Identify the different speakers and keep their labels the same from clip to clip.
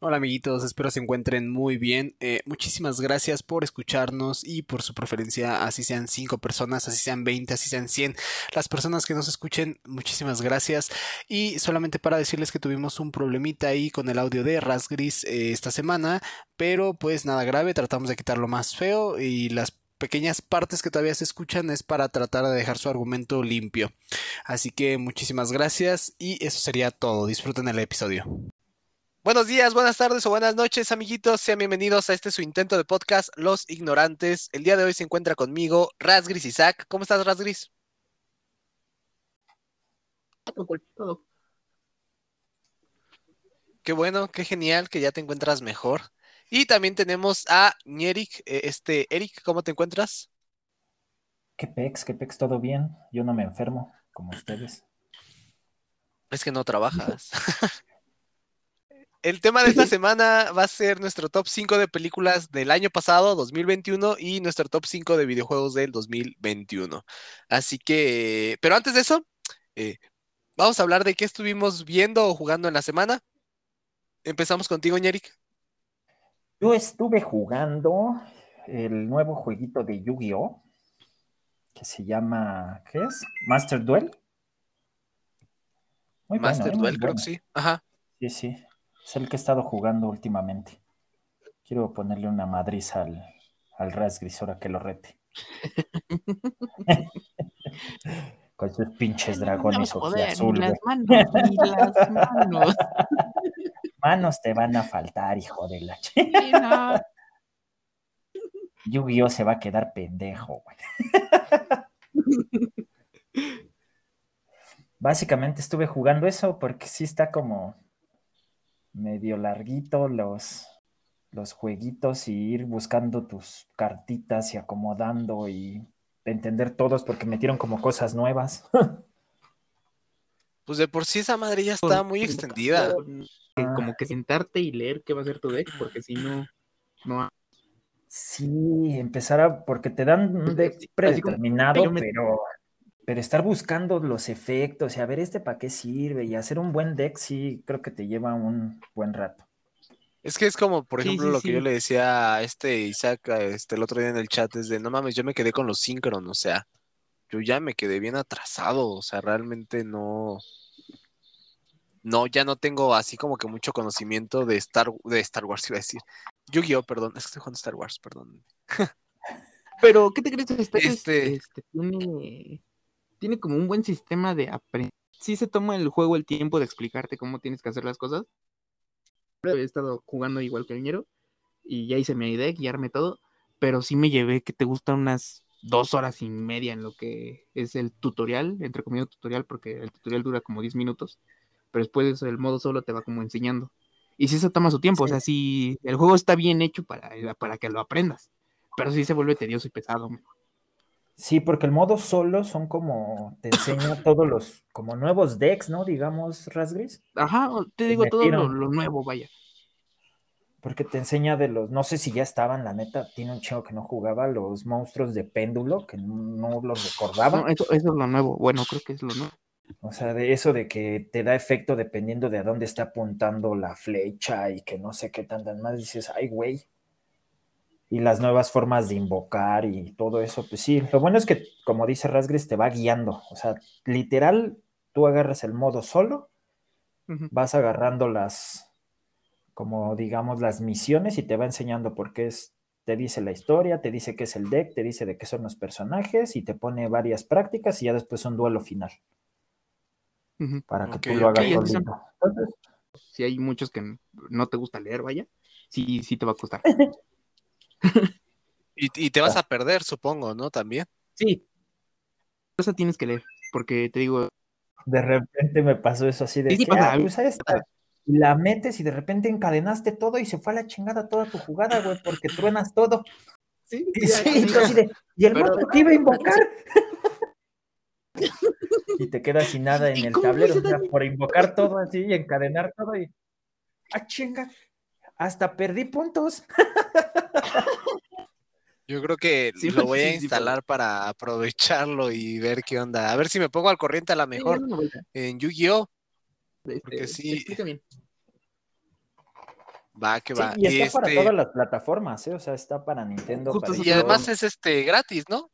Speaker 1: Hola amiguitos, espero se encuentren muy bien. Eh, muchísimas gracias por escucharnos y por su preferencia, así sean 5 personas, así sean 20, así sean 100. Las personas que nos escuchen, muchísimas gracias. Y solamente para decirles que tuvimos un problemita ahí con el audio de Rasgris eh, esta semana, pero pues nada grave, tratamos de quitarlo más feo y las pequeñas partes que todavía se escuchan es para tratar de dejar su argumento limpio. Así que muchísimas gracias y eso sería todo. Disfruten el episodio.
Speaker 2: Buenos días, buenas tardes o buenas noches, amiguitos. Sean bienvenidos a este su intento de podcast, Los Ignorantes. El día de hoy se encuentra conmigo Rasgris Isaac. ¿Cómo estás, Rasgris?
Speaker 3: Todo.
Speaker 2: Qué bueno, qué genial que ya te encuentras mejor. Y también tenemos a Nierik. eh, Este, Eric, ¿cómo te encuentras?
Speaker 3: ¿Qué pex? ¿Qué pex? ¿Todo bien? Yo no me enfermo, como ustedes.
Speaker 2: Es que no trabajas. El tema de esta semana va a ser nuestro top 5 de películas del año pasado, 2021, y nuestro top 5 de videojuegos del 2021. Así que, pero antes de eso, eh, vamos a hablar de qué estuvimos viendo o jugando en la semana. Empezamos contigo, Ñeric.
Speaker 3: Yo estuve jugando el nuevo jueguito de Yu-Gi-Oh! que se llama, ¿qué es? Master Duel. Muy
Speaker 2: Master
Speaker 3: ¿eh?
Speaker 2: Duel, creo que sí. Ajá.
Speaker 3: Sí, sí. Es el que he estado jugando últimamente. Quiero ponerle una madriz al, al Rasgris ahora que lo rete. Con sus pinches dragones
Speaker 4: No,
Speaker 3: azul.
Speaker 4: las manos, ni las manos.
Speaker 3: Manos te van a faltar, hijo de la ch-
Speaker 4: Sí, no.
Speaker 3: Yu-Gi-Oh se va a quedar pendejo, güey. Básicamente estuve jugando eso porque sí está como medio larguito los, los jueguitos y ir buscando tus cartitas y acomodando y entender todos porque metieron como cosas nuevas.
Speaker 2: Pues de por sí esa madre ya está muy extendida.
Speaker 4: Que Como que sentarte y leer qué va a ser tu deck, porque si no, no.
Speaker 3: Sí, empezar a, porque te dan un deck
Speaker 4: así como-
Speaker 3: predeterminado, pero, pero estar buscando los efectos y a ver este para qué sirve y hacer un buen deck, sí, creo que te lleva un buen rato.
Speaker 2: Es que es como, por ejemplo,
Speaker 4: sí,
Speaker 2: lo que yo le decía a este Isaac este, el otro día en el chat, es de, no mames, yo me quedé con los Synchron, o sea, yo ya me quedé bien atrasado, o sea, realmente no, no, ya no tengo así como que mucho conocimiento de Star, de Star Wars, iba a decir, Yu-Gi-Oh, perdón, es que estoy jugando Star Wars, perdón.
Speaker 4: Pero, ¿qué te crees? Este,
Speaker 2: Este-
Speaker 4: este, tiene, tiene como un buen sistema de aprender. Sí se toma el juego el tiempo de explicarte cómo tienes que hacer las cosas. He estado jugando igual que el ñero y ya hice mi deck y armé todo, pero sí me llevé que te gusta unas dos horas y media en lo que es el tutorial, entre comillas tutorial, porque el tutorial dura como 10 minutos, pero después de eso el modo solo te va como enseñando. Y si eso toma su tiempo, o sea, si el juego está bien hecho para, para que lo aprendas, pero sí se vuelve tedioso y pesado. men.
Speaker 3: Sí, porque el modo solo son como, te enseña todos los, como nuevos decks, ¿no? Digamos, Rasgris,
Speaker 4: Ajá, te digo todo lo, nuevo, vaya.
Speaker 3: porque te enseña de los, no sé si ya estaban, la neta, tiene un chingo que no jugaba, los monstruos de péndulo, que no los recordaba.
Speaker 4: No, eso, eso es lo nuevo. Bueno, creo que es lo nuevo.
Speaker 3: O sea, de eso de que te da efecto dependiendo de a dónde está apuntando la flecha y que no sé qué tantas más dices, ay, güey. Y las nuevas formas de invocar y todo eso, pues sí. Lo bueno es que, como dice Rasgris, te va guiando. O sea, literal, tú agarras el modo solo, vas agarrando las, como digamos, las misiones y te va enseñando por qué es, te dice la historia, te dice qué es el deck, te dice de qué son los personajes y te pone varias prácticas y ya después un duelo final para que tú lo hagas
Speaker 4: ok, así son.
Speaker 3: solito. Entonces,
Speaker 4: Si hay muchos que no te gusta leer, vaya, sí, sí te va a costar.
Speaker 2: Y, y te vas a perder, supongo, ¿no? También.
Speaker 4: Sí. Esa tienes que leer, porque te digo,
Speaker 3: de repente me pasó eso así de
Speaker 4: Sí, sí
Speaker 3: que,
Speaker 4: pasa,
Speaker 3: ah, pues esta, la metes y de repente encadenaste todo y se fue a la chingada toda tu jugada, güey, porque truenas todo.
Speaker 4: sí,
Speaker 3: Y, sí, y tú así de, ¿y el
Speaker 4: Pero-
Speaker 3: que iba a invocar? y te quedas sin nada en
Speaker 4: ¿Y
Speaker 3: el tablero, o sea, por invocar todo así y encadenar todo y, ah, chinga, hasta perdí puntos.
Speaker 2: Yo creo que
Speaker 4: Sí,
Speaker 2: lo voy a
Speaker 4: sí,
Speaker 2: instalar para aprovecharlo y ver qué onda. A ver si me pongo al corriente a la mejor en Yu-Gi-Oh!
Speaker 4: Este,
Speaker 2: porque
Speaker 4: te
Speaker 2: sí.
Speaker 4: explica bien.
Speaker 2: Va, que va.
Speaker 3: y está para
Speaker 2: Este,
Speaker 3: todas las plataformas, ¿eh? O sea, está para Nintendo.
Speaker 4: Justo
Speaker 3: para
Speaker 2: y además es este gratis, ¿no?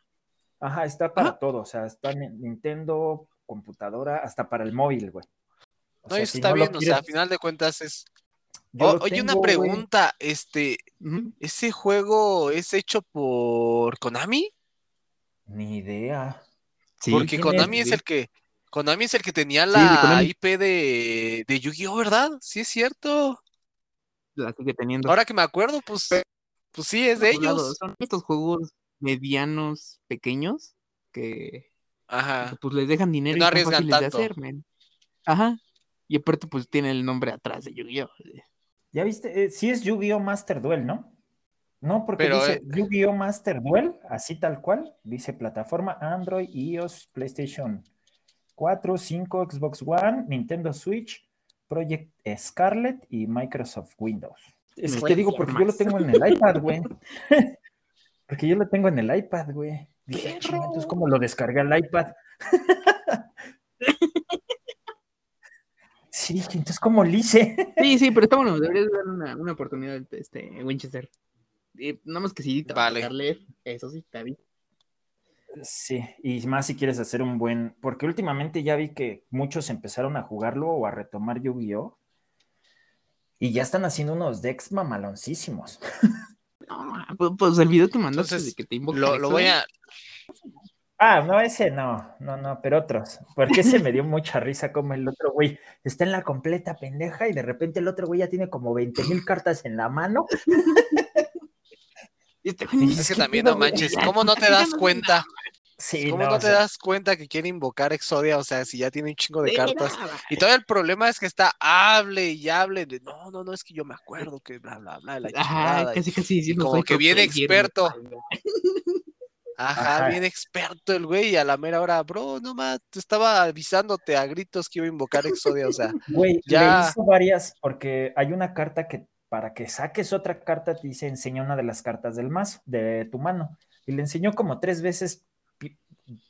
Speaker 3: Ajá, está para todo. O sea, está en Nintendo, computadora, hasta para el móvil, güey. O
Speaker 2: No,
Speaker 3: sea,
Speaker 2: eso
Speaker 3: si
Speaker 2: está bien, o sea, a final de cuentas es.
Speaker 3: Yo
Speaker 2: O-
Speaker 3: lo
Speaker 2: oye, una
Speaker 3: tengo,
Speaker 2: pregunta, este. ¿ese juego es hecho por Konami?
Speaker 3: Ni idea.
Speaker 4: Sí,
Speaker 2: Porque
Speaker 3: ¿quién
Speaker 2: Konami
Speaker 3: es,
Speaker 2: es, el que, Konami es el que tenía la. IP de, de Yu-Gi-Oh, ¿verdad? Sí, es cierto.
Speaker 4: la sigue teniendo.
Speaker 2: Ahora que me acuerdo, pues, pues sí, es de
Speaker 4: lado,
Speaker 2: ellos.
Speaker 4: Son estos juegos medianos, pequeños, que
Speaker 2: Ajá.
Speaker 4: pues les dejan dinero
Speaker 2: no
Speaker 4: y son
Speaker 2: arriesgan
Speaker 4: fáciles de hacer. Ajá. Y aparte, pues tiene el nombre atrás de Yu-Gi-Oh!
Speaker 3: ¿Ya viste? Eh, sí es Yu-Gi-Oh! Master Duel, ¿no? No, porque
Speaker 2: Pero,
Speaker 3: dice
Speaker 2: eh,
Speaker 3: Yu-Gi-Oh! Master Duel, así tal cual. Dice plataforma Android, iOS, PlayStation 4, 5, Xbox One, Nintendo Switch, Project Scarlet y Microsoft Windows. Es que te digo porque yo lo tengo en el iPad, güey. porque yo lo tengo en el iPad, güey. Dije, "Ah, entonces, ¿cómo lo descargué al iPad? sí, dije, entonces, ¿cómo lo hice?
Speaker 4: Sí, sí, pero está bueno, deberías dar una, una oportunidad este, Winchester. Y nada más que sí, te va a
Speaker 2: Vale.
Speaker 4: leer, eso sí, está bien.
Speaker 3: Sí, y más si quieres hacer un buen, porque últimamente ya vi que muchos empezaron a jugarlo o a retomar Yu-Gi-Oh! Y ya están haciendo unos decks mamaloncísimos.
Speaker 4: No, pues, pues el video que mandaste
Speaker 2: Entonces,
Speaker 4: de que te invoca
Speaker 2: Lo, lo voy a,
Speaker 3: Ah, no, ese no, no, no, pero otros. Porque ese me dio mucha risa como el otro güey está en la completa pendeja y de repente el otro güey ya tiene como 20 mil cartas en la mano.
Speaker 4: Este
Speaker 2: es que
Speaker 3: ¿Qué
Speaker 2: también no manches, ¿cómo no te das cuenta?
Speaker 3: Sí,
Speaker 2: ¿Cómo no, te
Speaker 3: sea,
Speaker 2: das cuenta que quiere invocar Exodia? O sea, si ya tiene un chingo de cartas. Y todavía el problema es que está hable y hable de no, no, no, es que yo me acuerdo que bla, bla, bla, la
Speaker 4: Ajá,
Speaker 2: chingada", y-
Speaker 4: casi casi diciendo,
Speaker 2: como que
Speaker 4: player,
Speaker 2: experto. Ajá,
Speaker 3: Ajá.
Speaker 2: bien experto el güey, y a la mera hora, bro, no más, te estaba avisándote a gritos que iba a invocar Exodia, o sea,
Speaker 3: Güey,
Speaker 2: Ya.
Speaker 3: le hizo varias, porque hay una carta que para que saques otra carta te dice enseña una de las cartas del mazo, de tu mano. Y le enseñó como tres veces,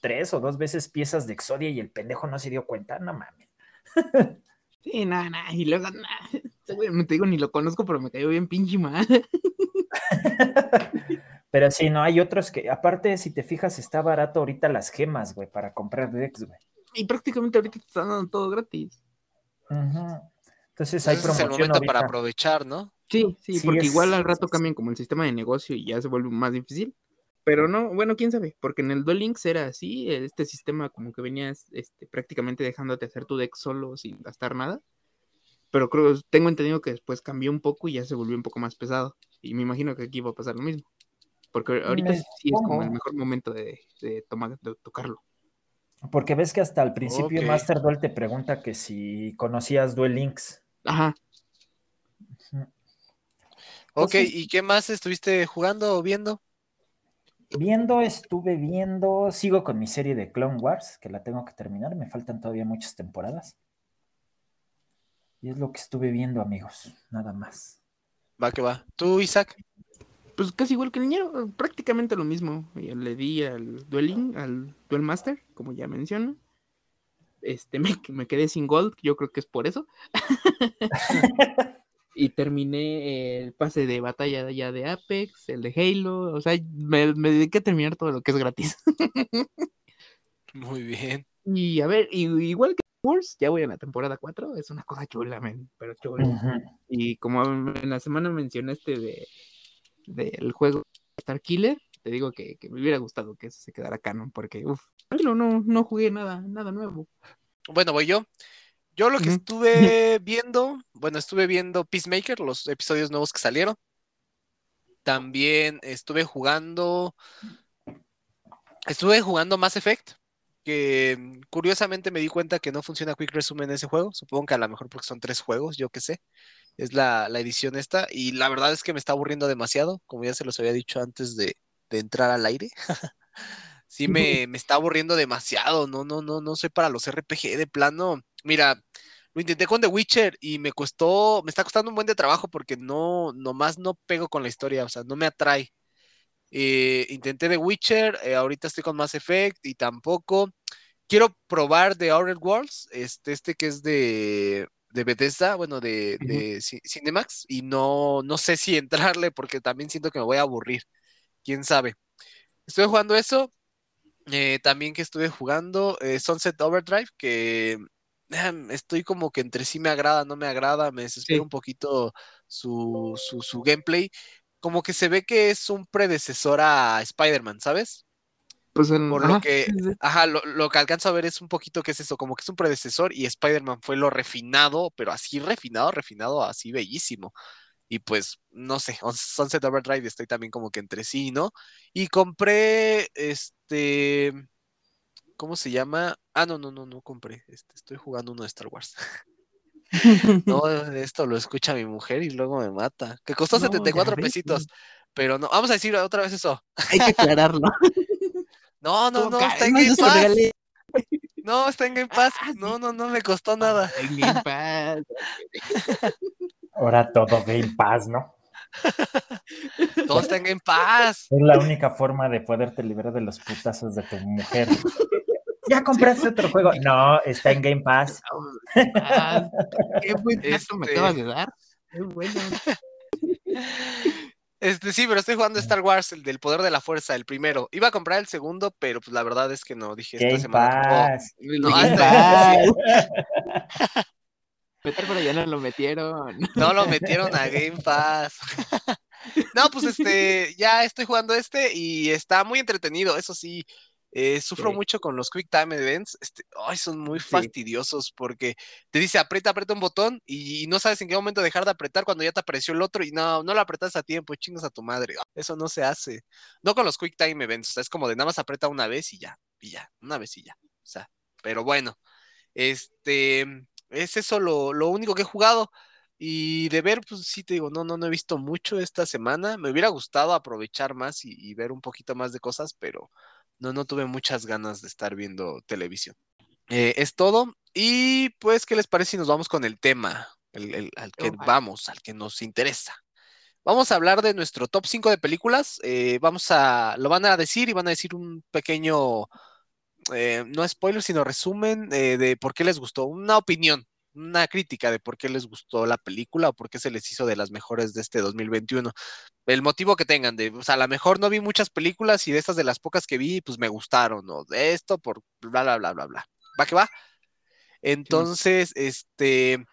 Speaker 3: tres o dos veces piezas de Exodia y el pendejo no se dio cuenta, no mames.
Speaker 4: Sí, nada, nada, y luego, nada. Este güey, me te digo, ni lo conozco, pero me cayó bien pinche mal.
Speaker 3: Pero sí, no, hay otros que, aparte, si te fijas, está barato ahorita las gemas, güey, para comprar decks, güey.
Speaker 4: Y prácticamente ahorita te están dando todo gratis.
Speaker 3: Entonces hay
Speaker 2: ese es el
Speaker 3: promoción
Speaker 2: momento para aprovechar, ¿no?
Speaker 4: Sí, sí,
Speaker 3: Sí,
Speaker 4: porque
Speaker 3: es-
Speaker 4: igual al rato cambian como el sistema de negocio y ya se vuelve más difícil. Pero no, bueno, quién sabe, porque en el Duel Links era así, este sistema como que venías este, prácticamente dejándote hacer tu deck solo sin gastar nada. Pero creo, tengo entendido que después cambió un poco y ya se volvió un poco más pesado. Y me imagino que aquí va a pasar lo mismo. Porque ahorita
Speaker 3: Me
Speaker 4: sí es como el mejor momento de, de tomar, de tocarlo.
Speaker 3: Porque ves que hasta al principio. Master Duel te pregunta que si conocías Duel Links.
Speaker 4: Ajá.
Speaker 2: Ok,
Speaker 3: Entonces-
Speaker 2: ¿y qué más estuviste jugando o viendo?
Speaker 3: Viendo, estuve viendo, sigo con mi serie de Clone Wars, que la tengo que terminar, me faltan todavía muchas temporadas. Y es lo que estuve viendo, amigos, nada más.
Speaker 2: Va que va. ¿Tú, Isaac?
Speaker 4: Pues casi igual que el niñero, prácticamente lo mismo. Yo le di al Dueling, al Duel Master, como ya menciono. Este, me, me quedé sin gold, yo creo que es por eso. y terminé el pase de batalla ya de Apex, el de Halo, o sea, me, me dediqué a terminar todo lo que es gratis.
Speaker 2: Muy bien.
Speaker 4: y a ver, y- igual que Wars, ya voy a la temporada 4, es una cosa chula, men, pero chula. Y como en la semana mencionaste de del juego Star Killer, te digo que, que me hubiera gustado que eso se quedara canon, porque uff, no, no, no jugué nada, nada nuevo.
Speaker 2: Bueno, voy yo. Yo lo que estuve viendo, bueno, estuve viendo Peacemaker, los episodios nuevos que salieron. También estuve jugando, estuve jugando Mass Effect, que curiosamente me di cuenta que no funciona Quick Resume en ese juego. Supongo que a lo mejor porque son tres juegos, yo qué sé. Es la, la edición esta. Y la verdad es que me está aburriendo demasiado, como ya se los había dicho antes de, de entrar al aire. Sí me, me está aburriendo demasiado. No, no, no, no soy para los RPG de plano. Mira, lo intenté con The Witcher y me costó, me está costando un buen de trabajo porque no, nomás no pego con la historia, o sea, no me atrae. Eh, intenté The Witcher, eh, ahorita estoy con Mass Effect y tampoco. Quiero probar The Outer Worlds, este, este que es de, de Bethesda, bueno, de, Cinemax, y no, no sé si entrarle porque también siento que me voy a aburrir. Quién sabe. Estuve jugando eso. eh, también que estuve jugando eh, Sunset Overdrive, que ah, estoy como que entre sí me agrada, no me agrada, me desespera
Speaker 4: Sí.
Speaker 2: un poquito su, su, su gameplay. Como que se ve que es un predecesor a Spider-Man, ¿sabes?
Speaker 4: Pues en-
Speaker 2: Por lo que, ajá, lo, lo que alcanzo a ver es un poquito que es eso, como que es un predecesor y Spider-Man fue lo refinado, pero así refinado, refinado, así bellísimo. Y pues, no sé, Sunset Overdrive estoy también como que entre sí, ¿no? Y compré, este, ¿cómo se llama? Ah, no, no, no, no compré, este, estoy jugando uno de Star Wars. No, esto lo escucha mi mujer y luego me mata. Que costó
Speaker 4: No, ya
Speaker 2: 74
Speaker 4: ves,
Speaker 2: pesitos, pero no, vamos a decir otra vez eso.
Speaker 4: Hay que aclararlo.
Speaker 2: No, no, no, está en
Speaker 4: no,
Speaker 2: Game Pass.
Speaker 4: regalé.
Speaker 2: No, está en Game Pass.
Speaker 4: Ah,
Speaker 2: No, no, no me costó nada.
Speaker 4: En Game Pass.
Speaker 3: Ahora todo Game Pass, ¿no?
Speaker 2: Todo está en Game Pass.
Speaker 3: Es la única forma de poderte liberar de los putazos de tu mujer. ¿Ya compraste otro juego? No, está en Game Pass.
Speaker 4: Ah, qué buen dato me
Speaker 2: Este-
Speaker 4: acabas de dar. Qué bueno.
Speaker 2: Este, sí, pero estoy jugando Star Wars, el del poder de la fuerza, el primero. Iba a comprar el segundo, pero pues la verdad es que no, dije esta
Speaker 3: Game
Speaker 2: semana. no.
Speaker 3: Pass.
Speaker 2: No,
Speaker 4: Game
Speaker 2: anda.
Speaker 4: Pass. Meter pero ya no lo metieron.
Speaker 2: No lo metieron a Game Pass. No, pues este, ya estoy jugando este y está muy entretenido, eso sí. Eh, sufro
Speaker 4: Sí.
Speaker 2: mucho con los Quick Time Events. Este, ay, son muy
Speaker 4: Sí.
Speaker 2: fastidiosos porque te dice aprieta, aprieta un botón y, no sabes en qué momento dejar de apretar cuando ya te apareció el otro y no, no lo apretas a tiempo, chingas a tu madre. Eso no se hace. No con los Quick Time Events, o sea, es como de nada más aprieta una vez y ya, y ya, una vez y ya. O sea, pero bueno, este, es eso lo, lo único que he jugado. Y de ver, pues sí te digo, no, no, no he visto mucho esta semana. Me hubiera gustado aprovechar más y, y ver un poquito más de cosas, pero no, no tuve muchas ganas de estar viendo televisión. Eh, es todo. Y pues, ¿qué les parece si nos vamos con el tema? El, el- al que
Speaker 4: Ojalá.
Speaker 2: vamos, al que nos interesa. Vamos a hablar de nuestro top 5 de películas. eh, vamos a, lo van a decir y van a decir un pequeño, eh, no spoiler, sino resumen eh, de por qué les gustó, una opinión, una crítica de por qué les gustó la película o por qué se les hizo de las mejores de este 2021. El motivo que tengan, de, o sea, a lo mejor no vi muchas películas y de estas de las pocas que vi, pues me gustaron, o de esto por bla, bla, bla, bla, bla. ¿Va que va? Entonces, este,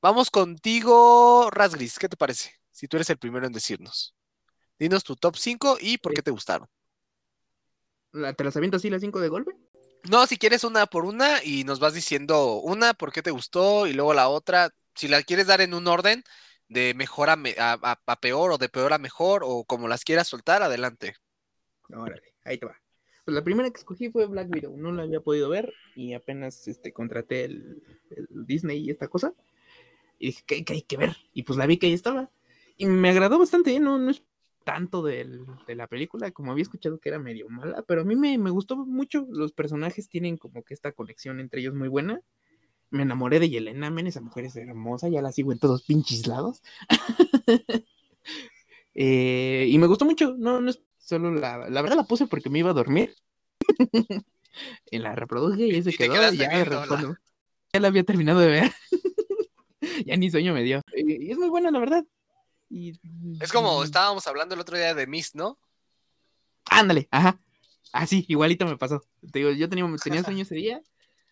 Speaker 2: vamos contigo, Rasgris, ¿qué te parece? Si tú eres el primero en decirnos. Dinos tu top 5 y por qué te gustaron.
Speaker 4: ¿La- ¿Te las aviento así las 5 de golpe?
Speaker 2: No, si quieres una por una y nos vas diciendo una, por qué te gustó y luego la otra. Si la quieres dar en un orden de mejor a, me- a- peor o de peor a mejor o como las quieras soltar, adelante.
Speaker 4: Órale, ahí te va. Pues la primera que escogí fue Black Widow. No la había podido ver y apenas este, contraté el, Disney y esta cosa. Y dije, ¿qué, hay que ver? Y pues la vi que ahí estaba. Y me agradó bastante, ¿eh? no, no tanto del- de la película, como había escuchado que era medio mala, pero a mí me, me gustó mucho. Los personajes tienen como que esta conexión entre ellos muy buena. Me enamoré de Yelena, men, esa mujer es hermosa, ya la sigo en todos pinches lados. Eh, y me gustó mucho, no, no es solo la, la verdad la puse porque me iba a dormir. y la reproduje y ahí se
Speaker 2: Y
Speaker 4: quedó. Ya, ya la había terminado de ver. ya ni sueño me dio. Y es muy buena, la verdad.
Speaker 2: Es como estábamos hablando el otro día de Mist, ¿no?
Speaker 4: Ándale, ajá. Así, igualito me pasó. Te digo, yo tenía, tenía sueño ese día,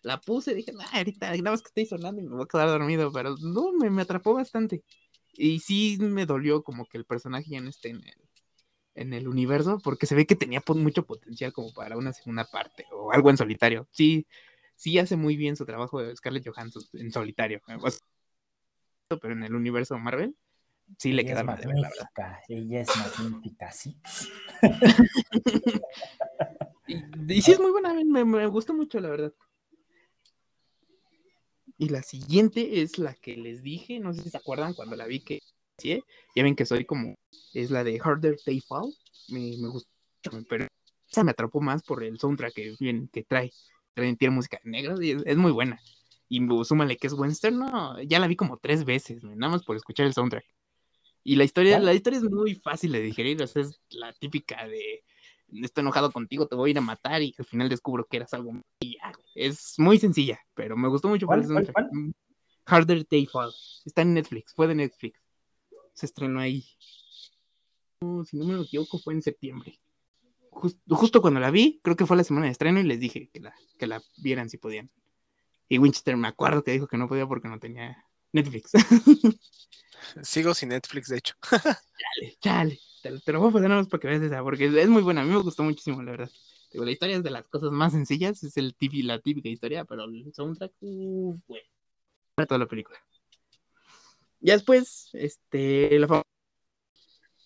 Speaker 4: la puse, dije, "Nah, ahorita nada más que estoy sonando y me voy a quedar dormido, pero no, me, me atrapó bastante. Y sí me dolió como que el personaje ya no esté en el, en el universo, porque se ve que tenía mucho potencial como para una segunda parte o algo en solitario. Sí, sí hace muy bien su trabajo de Scarlett Johansson en solitario. Pero en el universo Marvel, sí le queda ver, la verdad.
Speaker 3: magnífica, ella es magnífica, sí.
Speaker 4: Y, y sí es muy buena, me, me gustó mucho, la verdad. Y la siguiente es la que les dije, no sé si se acuerdan cuando la vi que sí, ya ven que soy como, es la de Harder Day Fall, me, me mucho, pero esa me atrapó más por el soundtrack que, bien, que trae, trae tiene música negra y es, es muy buena. Y súmale que es western, no, ya la vi como tres veces, nada más por escuchar el soundtrack. Y la historia, la historia es muy fácil de digerir, o sea, es la típica de estoy enojado contigo, te voy a ir a matar y al final descubro que eras algo y ya, Es muy sencilla, pero me gustó mucho
Speaker 3: ¿Cuál?
Speaker 4: Mm, Harder Day Fall. Está en Netflix, fue de Netflix. Se estrenó ahí. No, si no me equivoco, fue en septiembre. Jus- justo cuando la vi, creo que fue la semana de estreno y les dije que la, que la vieran si podían. Y Winchester me acuerdo que dijo que no podía porque no tenía Netflix.
Speaker 2: Sigo sin Netflix, de hecho.
Speaker 4: chale, chale. Te, lo- voy a poner más para que veas esa, porque es muy buena. A mí me gustó muchísimo, la verdad. La historia es de las cosas más sencillas, es el la típica historia, pero el soundtrack, güey. Para toda la película. Ya después, este, la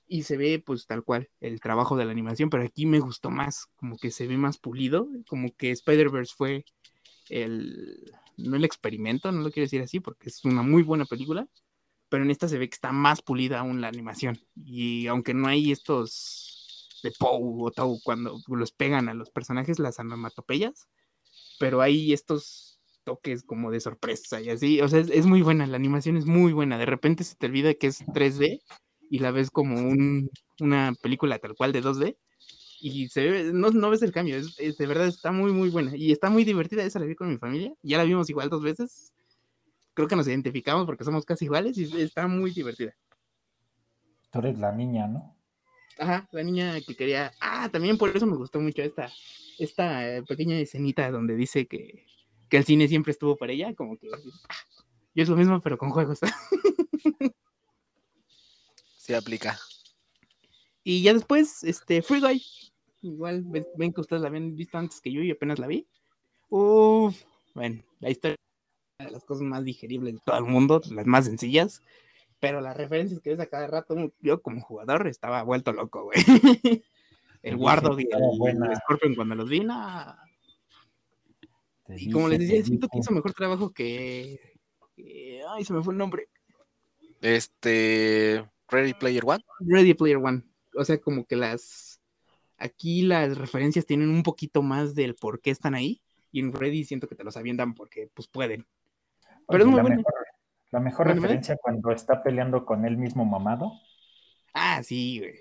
Speaker 4: y se ve pues tal cual el trabajo de la animación, pero aquí me gustó más, como que se ve más pulido, como que Spider-Verse fue el, no el experimento, no lo quiero decir así, porque es una muy buena película, pero en esta se ve que está más pulida aún la animación. Y aunque no hay estos de Poe o Tau cuando los pegan a los personajes, las onomatopeyas, pero hay estos toques como de sorpresa y así. O sea, es, es muy buena, la animación es muy buena. De repente se te olvida que es 3D y la ves como un- una película tal cual de 2D. Y se ve, no, no ves el cambio, es, es- de verdad está muy, muy buena. Y está muy divertida, esa la vi con mi familia. Ya la vimos igual dos veces. Creo que nos identificamos porque somos casi iguales y está muy divertida.
Speaker 3: Tú eres la niña, ¿no?
Speaker 4: Ajá, la niña que quería. Ah, también por eso me gustó mucho esta, esta pequeña escenita donde dice que, que el cine siempre estuvo para ella, como que ah, yo es lo mismo, pero con juegos.
Speaker 2: Sí aplica.
Speaker 4: y ya después, este, Free Guy. Igual ven, ven que ustedes la habían visto antes que yo y apenas la vi. Uf, bueno, la historia de las cosas más digeribles de todo el mundo, las más sencillas. Pero las referencias que ves a cada rato, yo como jugador estaba vuelto loco, güey. El
Speaker 3: que
Speaker 4: y el,
Speaker 3: buena.
Speaker 4: Scorpion cuando los vi, Y como les decía, siento que hizo mejor trabajo que, que- Ay, se me fue el nombre.
Speaker 2: Este. Ready Player One.
Speaker 4: Ready Player One. O sea, como que las. Aquí las referencias tienen un poquito más del por qué están ahí. Y en Ready siento que te los avientan porque pues pueden. Pero es muy
Speaker 3: la
Speaker 4: buena.
Speaker 3: mejor, la mejor
Speaker 4: Bueno,
Speaker 3: referencia cuando está peleando con él mismo mamado.
Speaker 4: Ah, sí, güey.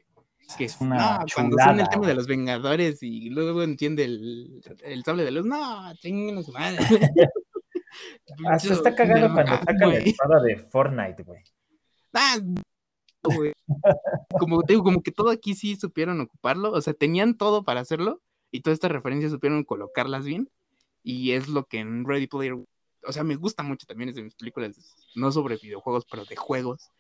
Speaker 4: Que
Speaker 3: Es una
Speaker 4: no, cuando son el
Speaker 3: chulada,
Speaker 4: tema de los Vengadores y luego entiende el, el sable de luz, no, chinguen su madre.
Speaker 3: Hasta está cagado cuando
Speaker 4: Ah,
Speaker 3: saca la
Speaker 4: güey.
Speaker 3: espada de Fortnite, güey.
Speaker 4: Ah, güey. Como te digo, como que todo aquí sí supieron ocuparlo, o sea, tenían todo para hacerlo y todas estas referencias supieron colocarlas bien y es lo que en Ready Player, o sea, me gusta mucho también, es de mis películas, no sobre videojuegos, pero de juegos,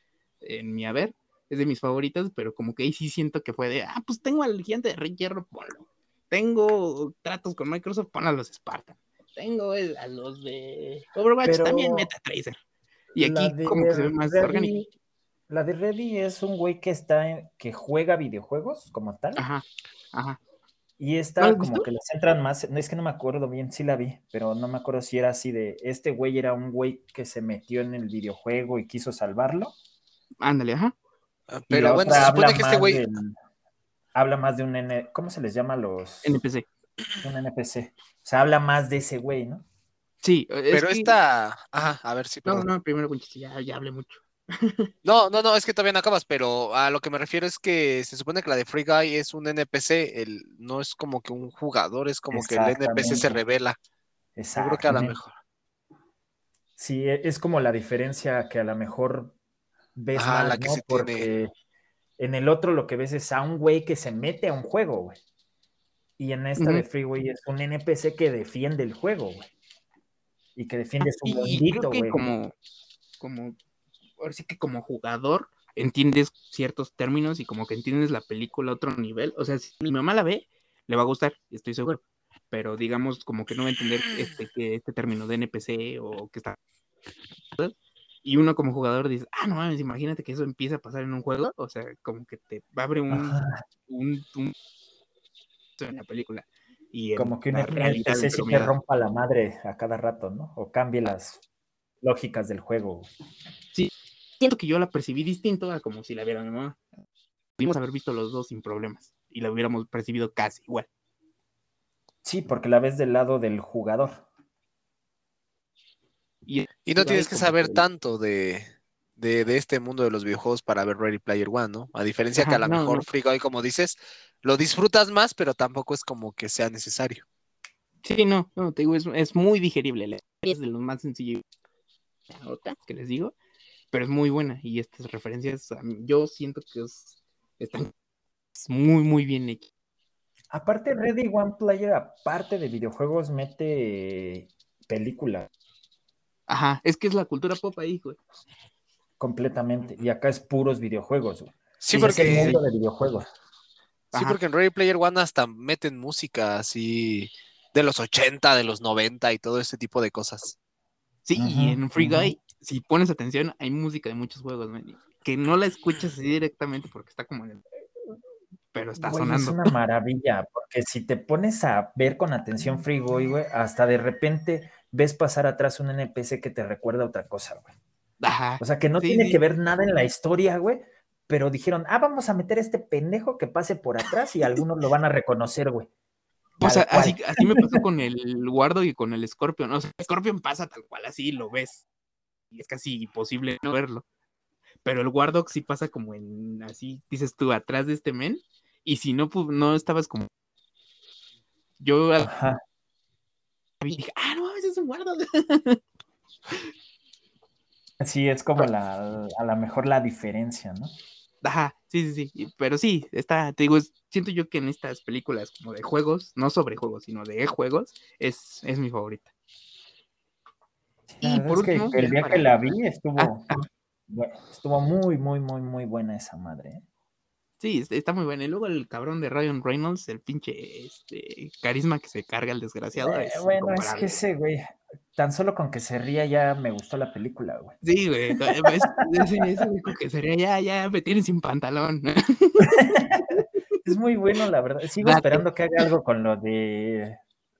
Speaker 4: en mi haber, es de mis favoritas, pero como que ahí sí siento que fue de, ah, pues tengo al gigante de Rey Hierro, ponlo. Tengo tratos con Microsoft, pon a los Spartan. Tengo el- a los de Overwatch,
Speaker 3: Pero
Speaker 4: también Meta Tracer. Y aquí
Speaker 3: de
Speaker 4: como que se ve más
Speaker 3: Reddy-
Speaker 4: orgánico.
Speaker 3: La de Reddy es un güey que está en- que juega videojuegos como tal.
Speaker 4: Ajá, ajá.
Speaker 3: Y
Speaker 4: ¿No
Speaker 3: esta como
Speaker 4: visto?
Speaker 3: que le centran más, no es que no me acuerdo bien, sí la vi, pero no me acuerdo si era así de, este güey era un güey que se metió en el videojuego y quiso salvarlo.
Speaker 4: Ándale, ajá.
Speaker 2: Ah, Pero bueno, se supone que este güey.
Speaker 3: del- habla más de un N, ¿cómo se les llama a los?
Speaker 4: NPC.
Speaker 3: Un NPC. O sea, habla más de ese güey, ¿no?
Speaker 4: Sí, es
Speaker 2: Pero
Speaker 4: que-
Speaker 2: esta. Ajá, a ver si.
Speaker 4: No,
Speaker 2: perdón.
Speaker 4: no, primero, ya, ya hablé mucho.
Speaker 2: No, no, no, es que todavía no acabas, pero a lo que me refiero es que se supone que la de Free Guy es un NPC, el, no es como que un jugador, es como que el NPC se revela. Yo
Speaker 3: Exacto.
Speaker 2: creo que a lo mejor.
Speaker 3: Sí, e- es como la diferencia que a lo mejor ves
Speaker 2: Ajá,
Speaker 3: más,
Speaker 2: la que
Speaker 3: ¿no?
Speaker 2: se tiene.
Speaker 3: Porque en el otro lo que ves es a un güey que se mete a un juego, güey. Y en esta de
Speaker 4: Ujú.
Speaker 3: Freeway es un NPC que defiende el juego, güey. Y que defiende su bondito,
Speaker 4: creo que
Speaker 3: güey.
Speaker 4: como, como, ahora sí que como jugador entiendes ciertos términos y como que entiendes la película a otro nivel. O sea, si mi mamá la ve, le va a gustar, estoy seguro. Pero digamos como que no va a entender este, que este término de NPC o que está... Y uno como jugador dice, ah, no mames, imagínate que eso empieza a pasar en un juego. O sea, como que te abre un, un, un- en la película. Y
Speaker 3: como que un
Speaker 4: la realidad,
Speaker 3: NPC sí te rompa la madre a cada rato, ¿no? O cambie las lógicas del juego. güey.
Speaker 4: Siento que yo la percibí distinto a como si la viera mi mamá. Pudimos haber visto los dos sin problemas y la hubiéramos percibido casi igual.
Speaker 3: Sí, porque la ves del lado del jugador.
Speaker 4: Y
Speaker 2: Y no tienes que saber
Speaker 4: que-
Speaker 2: tanto de, de, de este mundo de los videojuegos para ver Ready Player One, ¿no? A diferencia que a lo
Speaker 4: no,
Speaker 2: mejor
Speaker 4: no.
Speaker 2: Free Guy, como dices, lo disfrutas más, pero tampoco es como que sea necesario.
Speaker 4: sí, no, no, te digo, es, es muy digerible. Es de lo más sencillo. la otra que les digo, pero es muy buena y estas referencias a mí- yo siento que es, están muy, muy bien hechas.
Speaker 3: Aparte, Ready One Player, aparte de videojuegos, mete película
Speaker 4: Ajá, es que es la cultura pop ahí, güey.
Speaker 3: completamente. Y acá es puros videojuegos, güey.
Speaker 2: Sí,
Speaker 3: Y es el
Speaker 2: porque,
Speaker 3: mundo de videojuegos.
Speaker 2: sí,
Speaker 4: Ajá.
Speaker 2: porque en Ready Player One hasta meten música así de los 80, de los 90 y todo ese tipo de cosas.
Speaker 4: Sí, y en Free. Guy, si pones atención, hay música de muchos juegos, man, que no la escuchas así directamente porque está como en el... Pero está
Speaker 3: Güey,
Speaker 4: sonando.
Speaker 3: Es una maravilla, porque si te pones a ver con atención Free Guy, güey, hasta de repente ves pasar atrás un NPC que te recuerda a otra cosa, güey.
Speaker 4: Ajá.
Speaker 3: O sea, que no
Speaker 4: Sí,
Speaker 3: tiene
Speaker 4: sí.
Speaker 3: que ver nada en la historia, güey, pero dijeron, ah, vamos a meter a este pendejo que pase por atrás y algunos lo van a reconocer, güey.
Speaker 4: O sea, así, así me pasó con el Guardo y con el Scorpion. O sea, Scorpion pasa tal cual, así lo ves. Y es casi imposible no verlo. Pero el Wardock sí pasa como en, así dices tú, atrás de este men. Y si no, pu- no estabas como. Yo
Speaker 3: Ajá.
Speaker 4: dije, ah, no, ese es un Wardock.
Speaker 3: Sí, es como la, a lo mejor la diferencia, ¿no?
Speaker 4: Ajá, sí, sí, sí. Pero sí, está, te digo, siento yo que en estas películas como de juegos, no sobre juegos, sino de juegos, es, es mi favorita. Y por
Speaker 3: es
Speaker 4: último,
Speaker 3: el día que la vi estuvo,
Speaker 4: Ah, ah,
Speaker 3: estuvo muy, muy, muy, muy buena esa madre. ¿eh?
Speaker 4: Sí, es- está muy bueno. Y luego el cabrón de Ryan Reynolds, el pinche este, carisma que se carga el desgraciado.
Speaker 3: Eh,
Speaker 4: es
Speaker 3: bueno, es que ese, güey, tan solo con que se ría ya me gustó la película, güey.
Speaker 4: Sí, güey. es- ese único que sería ya, ya me tienen sin pantalón.
Speaker 3: Es muy bueno, la verdad. Sigo
Speaker 4: Date.
Speaker 3: esperando que haga algo con lo de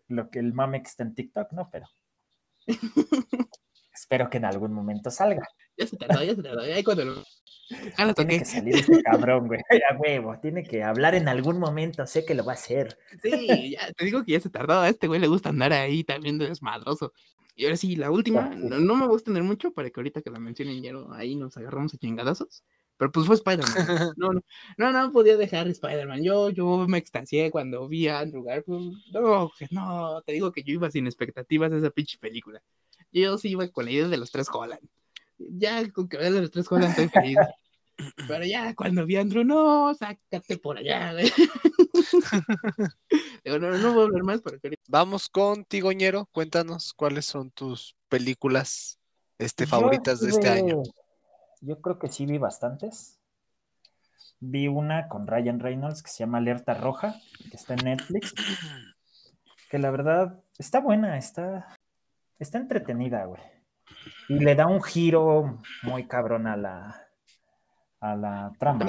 Speaker 3: lo que el mame que está en TikTok, ¿no? Pero espero que en algún momento salga.
Speaker 4: ya se tardó, ya se tardó. Ahí cuando lo. Lo
Speaker 3: Tiene que salir este cabrón, güey. A huevo, tiene que hablar en algún momento, sé que lo va a hacer.
Speaker 4: Sí, ya, te digo que ya se tardó. A este güey le gusta andar ahí también de desmadroso. Y ahora sí, la última, no, no me gusta tener mucho para que ahorita que la mencionen ya ahí nos agarramos a chingadazos. Pero pues fue Spider-Man. No, no, no, no podía dejar Spider-Man. Yo, yo me extasié cuando vi a Andrew Garfield. No, no, te digo que yo iba sin expectativas de esa pinche película. Yo sí iba con la idea de los tres Holland. Ya con que vean los tres Holland estoy feliz. Pero ya cuando vi a Andrew, no, sácate por allá. Digo, no, no voy a hablar más porque
Speaker 2: Vamos contigo, Ñero. Cuéntanos cuáles son tus películas este,
Speaker 3: Yo
Speaker 2: favoritas de este año.
Speaker 3: Yo creo que sí vi bastantes. Vi una con Ryan Reynolds que se llama Alerta Roja, que está en Netflix. Que la verdad está buena, está, está entretenida, güey. Y le da un giro muy cabrón a la, a la trama.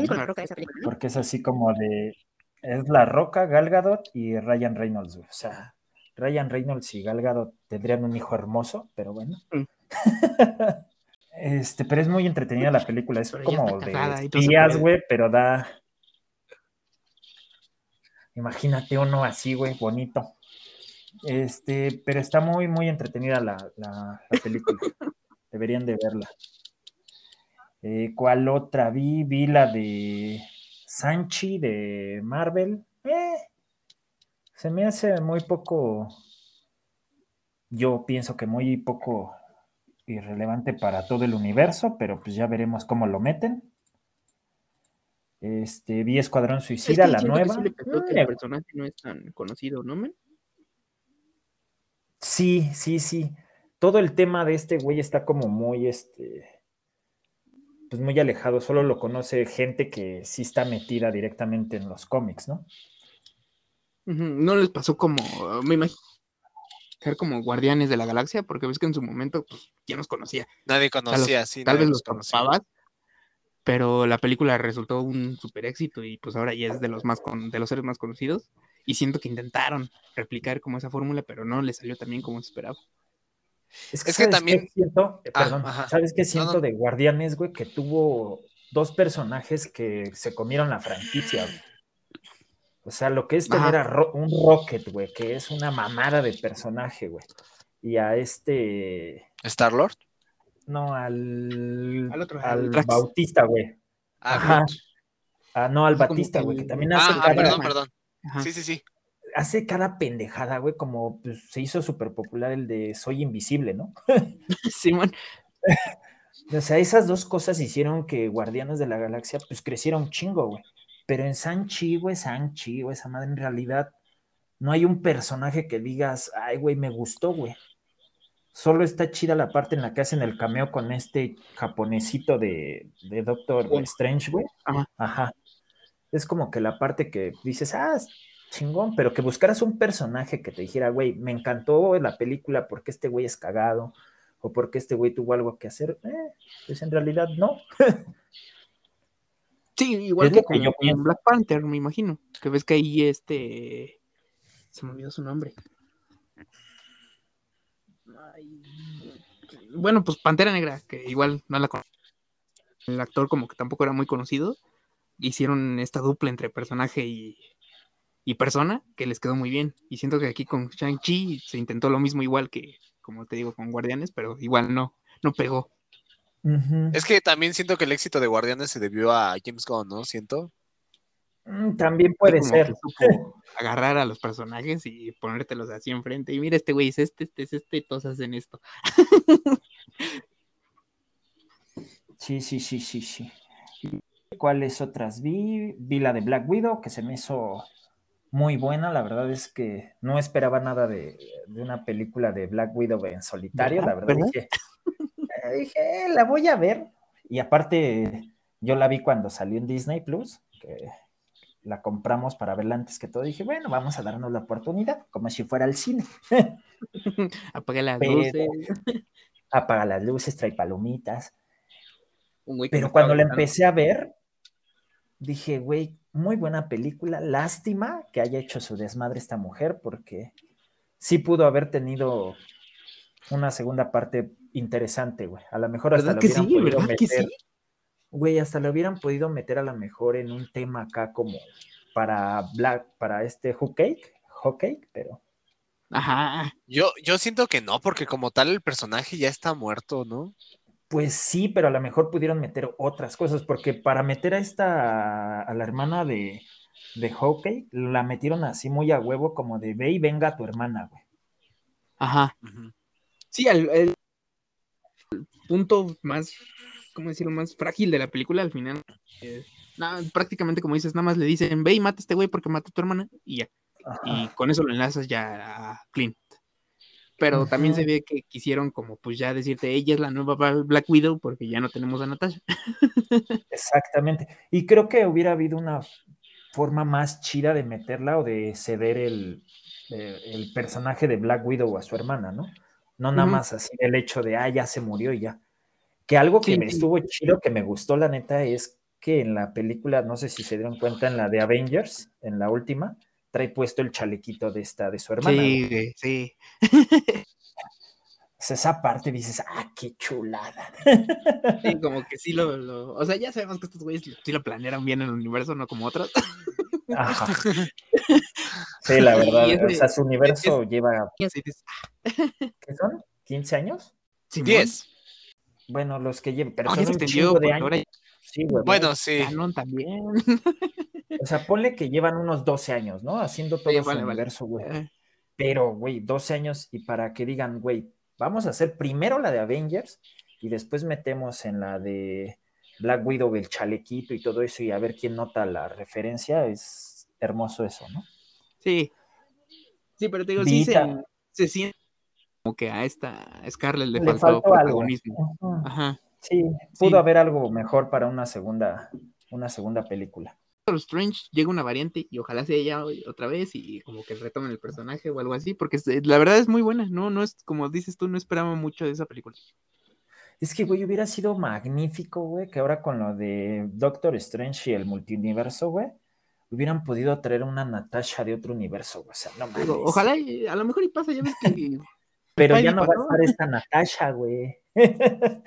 Speaker 3: Porque es así como de. Es La Roca, Gal Gadot y Ryan Reynolds, güey. O sea, Ryan Reynolds y Gal Gadot tendrían un hijo hermoso, pero bueno.
Speaker 4: Mm.
Speaker 3: este, pero es muy entretenida la película. Es
Speaker 4: Pero
Speaker 3: como de espías, güey, pero da. Imagínate uno así, güey, bonito. Este, pero está muy, muy entretenida la, la- la película. Deberían de verla. Eh, ¿Cuál otra vi? Vi la de Sanchi de Marvel. Eh, se me hace muy poco. Yo pienso que muy poco irrelevante para todo el universo, pero pues ya veremos cómo lo meten. Este, vi Escuadrón
Speaker 4: Es
Speaker 3: Suicida,
Speaker 4: que
Speaker 3: la
Speaker 4: siento que
Speaker 3: nueva.
Speaker 4: sí que
Speaker 3: Mm,
Speaker 4: el personaje no es tan conocido, ¿no, men?
Speaker 3: Sí, sí, sí. Todo el tema de este güey está como muy, este, pues muy alejado. Solo lo conoce gente que sí está metida directamente en los cómics, ¿no?
Speaker 4: No les pasó como, me imagino, ser como guardianes de la galaxia, porque ves que en su momento, pues, ya nos conocía.
Speaker 2: Nadie
Speaker 4: Tal,
Speaker 2: conocía, sí,
Speaker 4: tal vez
Speaker 2: los conocía.
Speaker 4: pero la película resultó un super éxito y pues ahora ya es de los más con, de los seres más conocidos. Y siento que intentaron replicar como esa fórmula, pero no le salió tan bien como se esperaba.
Speaker 2: Es que
Speaker 3: ¿sabes qué
Speaker 2: también-
Speaker 3: siento? Eh,
Speaker 2: Ah,
Speaker 3: perdón,
Speaker 2: ajá.
Speaker 3: ¿sabes qué
Speaker 2: No,
Speaker 3: siento
Speaker 2: no.
Speaker 3: de Guardianes, güey? Que tuvo dos personajes que se comieron la franquicia, güey. O sea, lo que es tener a Ro- un Rocket, güey, que es una mamada de personaje, güey. Y a este.
Speaker 2: ¿Star-Lord?
Speaker 3: No, al.
Speaker 4: Al otro,
Speaker 3: al. Bautista, güey.
Speaker 2: Ah,
Speaker 3: Ajá. Ah, no, al Batista, güey, que también
Speaker 2: Ah,
Speaker 3: hace,
Speaker 2: ah,
Speaker 3: cada,
Speaker 2: perdón, perdón.
Speaker 4: Ajá.
Speaker 2: Sí, sí, sí.
Speaker 3: hace cada pendejada, güey, como pues, se hizo súper popular el de Soy Invisible, ¿no?
Speaker 4: Simón,
Speaker 3: O sea, esas dos cosas hicieron que Guardianes de la Galaxia pues creciera un chingo, güey. Pero en Sanchi, güey, Sanchi, güey, esa madre en realidad no hay un personaje que digas, ay, güey, me gustó, güey. Solo está chida la parte en la que hacen el cameo con este japonesito de, de Doctor. Strange, güey.
Speaker 4: Ajá.
Speaker 3: Ajá. Es como que la parte que dices, ah, chingón, pero que buscaras un personaje que te dijera, güey, me encantó la película porque este güey es cagado o porque este güey tuvo algo que hacer. Eh, pues en realidad no.
Speaker 4: Sí, igual que
Speaker 3: que
Speaker 4: con,
Speaker 3: yo
Speaker 4: con. Black Panther, me imagino. Que ves que ahí este. Se me olvidó su nombre. Ay, Bueno, pues Pantera Negra, que igual no la conozco. El actor como que tampoco era muy conocido. Hicieron esta dupla entre personaje y, y persona que les quedó muy bien. Y siento que aquí con Shang-Chi se intentó lo mismo igual que, como te digo, con Guardianes, pero igual no, no pegó.
Speaker 2: Es que también siento que el éxito de Guardianes se debió a James Gunn, ¿no? Siento.
Speaker 3: Mm, También puede ser.
Speaker 4: que agarrar a los personajes y ponértelos así enfrente. Y mira, este güey es este, este es este, todos hacen esto.
Speaker 3: Sí, sí, sí, sí, sí. ¿Cuáles otras vi? Vi la de Black Widow, que se me hizo muy buena. La verdad es que no esperaba nada de, de una película de Black Widow en solitario. La
Speaker 4: ¿Verdad?
Speaker 3: verdad dije, eh, dije, "Eh, la voy a ver. Y aparte, yo la vi cuando salió en Disney Plus, que la compramos para verla antes que todo. Dije, bueno, vamos a darnos la oportunidad, como si fuera al cine.
Speaker 4: Apaga las
Speaker 3: Pero-
Speaker 4: luces.
Speaker 3: Apaga las luces, trae palomitas. Pero cuando la empecé a ver, dije, güey, muy buena película. Lástima que haya hecho su desmadre esta mujer, porque sí pudo haber tenido una segunda parte interesante, güey. A lo mejor hasta
Speaker 4: ¿Verdad
Speaker 3: lo
Speaker 4: que
Speaker 3: hubieran
Speaker 4: sí?
Speaker 3: podido
Speaker 4: ¿Verdad que
Speaker 3: meter.
Speaker 4: sí?
Speaker 3: Güey, hasta lo hubieran podido meter a lo mejor en un tema acá como para Black, para este Who Cake, Who Cake, pero
Speaker 4: Ajá.
Speaker 2: Yo, yo siento que no, porque como tal el personaje ya está muerto, ¿no?
Speaker 3: Pues sí, pero a lo mejor pudieron meter otras cosas, porque para meter a esta, a la hermana de, de Hawkeye, la metieron así muy a huevo, como de ve y venga tu hermana, güey.
Speaker 4: Ajá. Sí, el, el punto más, ¿cómo decirlo? Más frágil de la película al final. eh, nada, prácticamente como dices, nada más le dicen, ve y mata a este güey porque mató a tu hermana y ya.
Speaker 3: Ajá.
Speaker 4: Y con eso lo enlazas ya a Clint. Pero también se ve que quisieron como pues ya decirte, ella es la nueva Bla- Black Widow porque ya no tenemos a Natasha.
Speaker 3: Exactamente. Y creo que hubiera habido una forma más chida de meterla o de ceder el, eh, el personaje de Black Widow a su hermana, ¿no? No nada más así el hecho de, ah, ya se murió y ya. Que algo que
Speaker 4: Sí,
Speaker 3: me
Speaker 4: sí.
Speaker 3: estuvo chido, que me gustó, la neta, es que en la película, no sé si se dieron cuenta, en la de Avengers, en la última, trae puesto el chalequito de esta, de su hermana.
Speaker 4: Sí, sí.
Speaker 3: O sea, esa parte dices, ah, qué chulada.
Speaker 4: Sí, como que sí lo, lo- O sea, ya sabemos que estos güeyes sí lo planearon bien en el universo, no como otros.
Speaker 3: Ajá. Sí, la verdad. O sea, su universo lleva,
Speaker 4: dices,
Speaker 3: ¿qué son? ¿15 años?
Speaker 4: Simón,
Speaker 2: Diez.
Speaker 3: Bueno, los que llevan, pero
Speaker 4: ya
Speaker 3: son un
Speaker 4: extendió,
Speaker 3: de años.
Speaker 4: ahora
Speaker 3: Sí, güey.
Speaker 2: Bueno, sí.
Speaker 4: Canon también.
Speaker 3: O sea, ponle que llevan unos 12 años, ¿no? Haciendo todo
Speaker 4: Sí,
Speaker 3: su
Speaker 4: vale, vale.
Speaker 3: universo, güey.
Speaker 4: Eh,
Speaker 3: Pero, güey, 12 años y para que digan, güey, vamos a hacer primero la de Avengers y después metemos en la de Black Widow el chalequito y todo eso y a ver quién nota la referencia, es hermoso eso, ¿no?
Speaker 4: Sí. Sí, pero te digo, sí se, se siente como que a esta Scarlett le,
Speaker 3: Le
Speaker 4: faltó, protagonismo. Ajá.
Speaker 3: Sí, pudo
Speaker 4: Sí.
Speaker 3: haber algo mejor para una segunda, una segunda película.
Speaker 4: Doctor Strange llega una variante y ojalá sea ella otra vez y como que retomen el personaje o algo así, porque es- la verdad es muy buena, no, no es como dices tú, no esperaba mucho de esa película.
Speaker 3: Es que, güey, hubiera sido magnífico, güey, que ahora con lo de Doctor Strange y el multiuniverso, güey, hubieran podido traer una Natasha de otro universo. O sea, no mames.
Speaker 4: Ojalá, y a lo mejor y pasa, ya ves que
Speaker 3: Pero ya no va a estar esta Natasha, güey.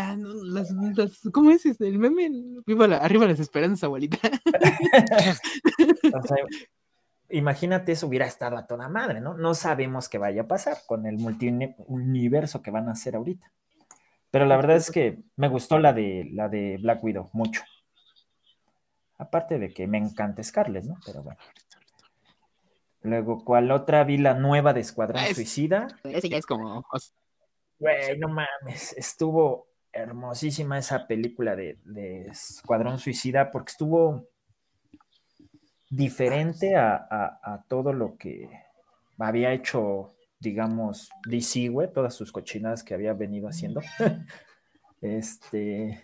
Speaker 4: Ah, no, las, las- ¿cómo es este? el meme? Viva la- arriba las esperanzas, abuelita.
Speaker 3: O sea, imagínate, eso hubiera estado a toda madre, ¿no? No sabemos qué vaya a pasar con el multiuniverso que van a hacer ahorita. Pero la verdad es que me gustó la de, la de Black Widow mucho. Aparte de que me encanta Scarlett, ¿no? Pero bueno. Luego, ¿cuál otra vi la nueva de Escuadrón
Speaker 4: es-
Speaker 3: Suicida?
Speaker 4: Ese ya es como.
Speaker 3: Güey, no mames, estuvo hermosísima esa película de, de Escuadrón Suicida porque estuvo diferente a, a- a todo lo que había hecho, digamos, DC, güey, todas sus cochinadas que había venido haciendo. este.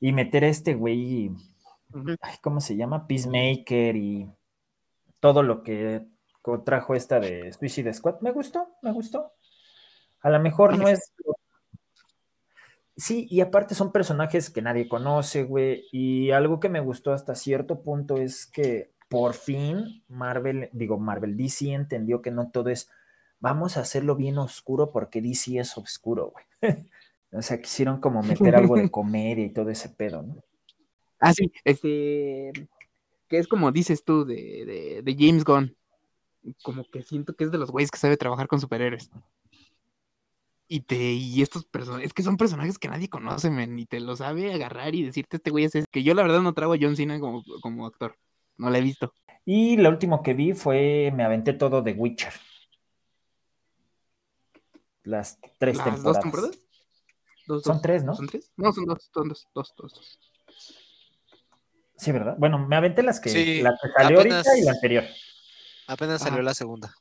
Speaker 3: Y meter a este güey. Ay, ¿cómo se llama? Peacemaker y todo lo que trajo esta de Suicide Squad. Me gustó, me gustó. A lo mejor no es. Sí, y aparte son personajes que nadie conoce, güey. Y algo que me gustó hasta cierto punto es que por fin Marvel, digo, Marvel DC entendió que no todo es vamos a hacerlo bien oscuro porque DC es oscuro, güey. O sea, quisieron como meter algo de comedia y todo ese pedo, ¿no?
Speaker 4: Ah, sí, este. Que es como dices tú de, de, de James Gunn. Como que siento que es de los güeyes que sabe trabajar con superhéroes. Y te, y estos personajes, es que son personajes que nadie conoce, men, y te lo sabe agarrar y decirte este güey es ese". que yo la verdad no trago a John Cena como, como actor. No la he visto.
Speaker 3: Y lo último que vi fue, me aventé todo de Witcher. Las tres
Speaker 4: ¿Las
Speaker 3: temporadas.
Speaker 4: dos temporadas? Dos,
Speaker 3: Son
Speaker 4: dos.
Speaker 3: tres, ¿no?
Speaker 4: ¿Son tres? No, son dos, son dos, dos, dos. dos.
Speaker 3: Sí, ¿verdad? Bueno, me aventé las que,
Speaker 2: Sí,
Speaker 3: la que salió
Speaker 2: apenas-
Speaker 3: ahorita y la anterior.
Speaker 2: Apenas
Speaker 4: Ajá.
Speaker 2: salió la segunda.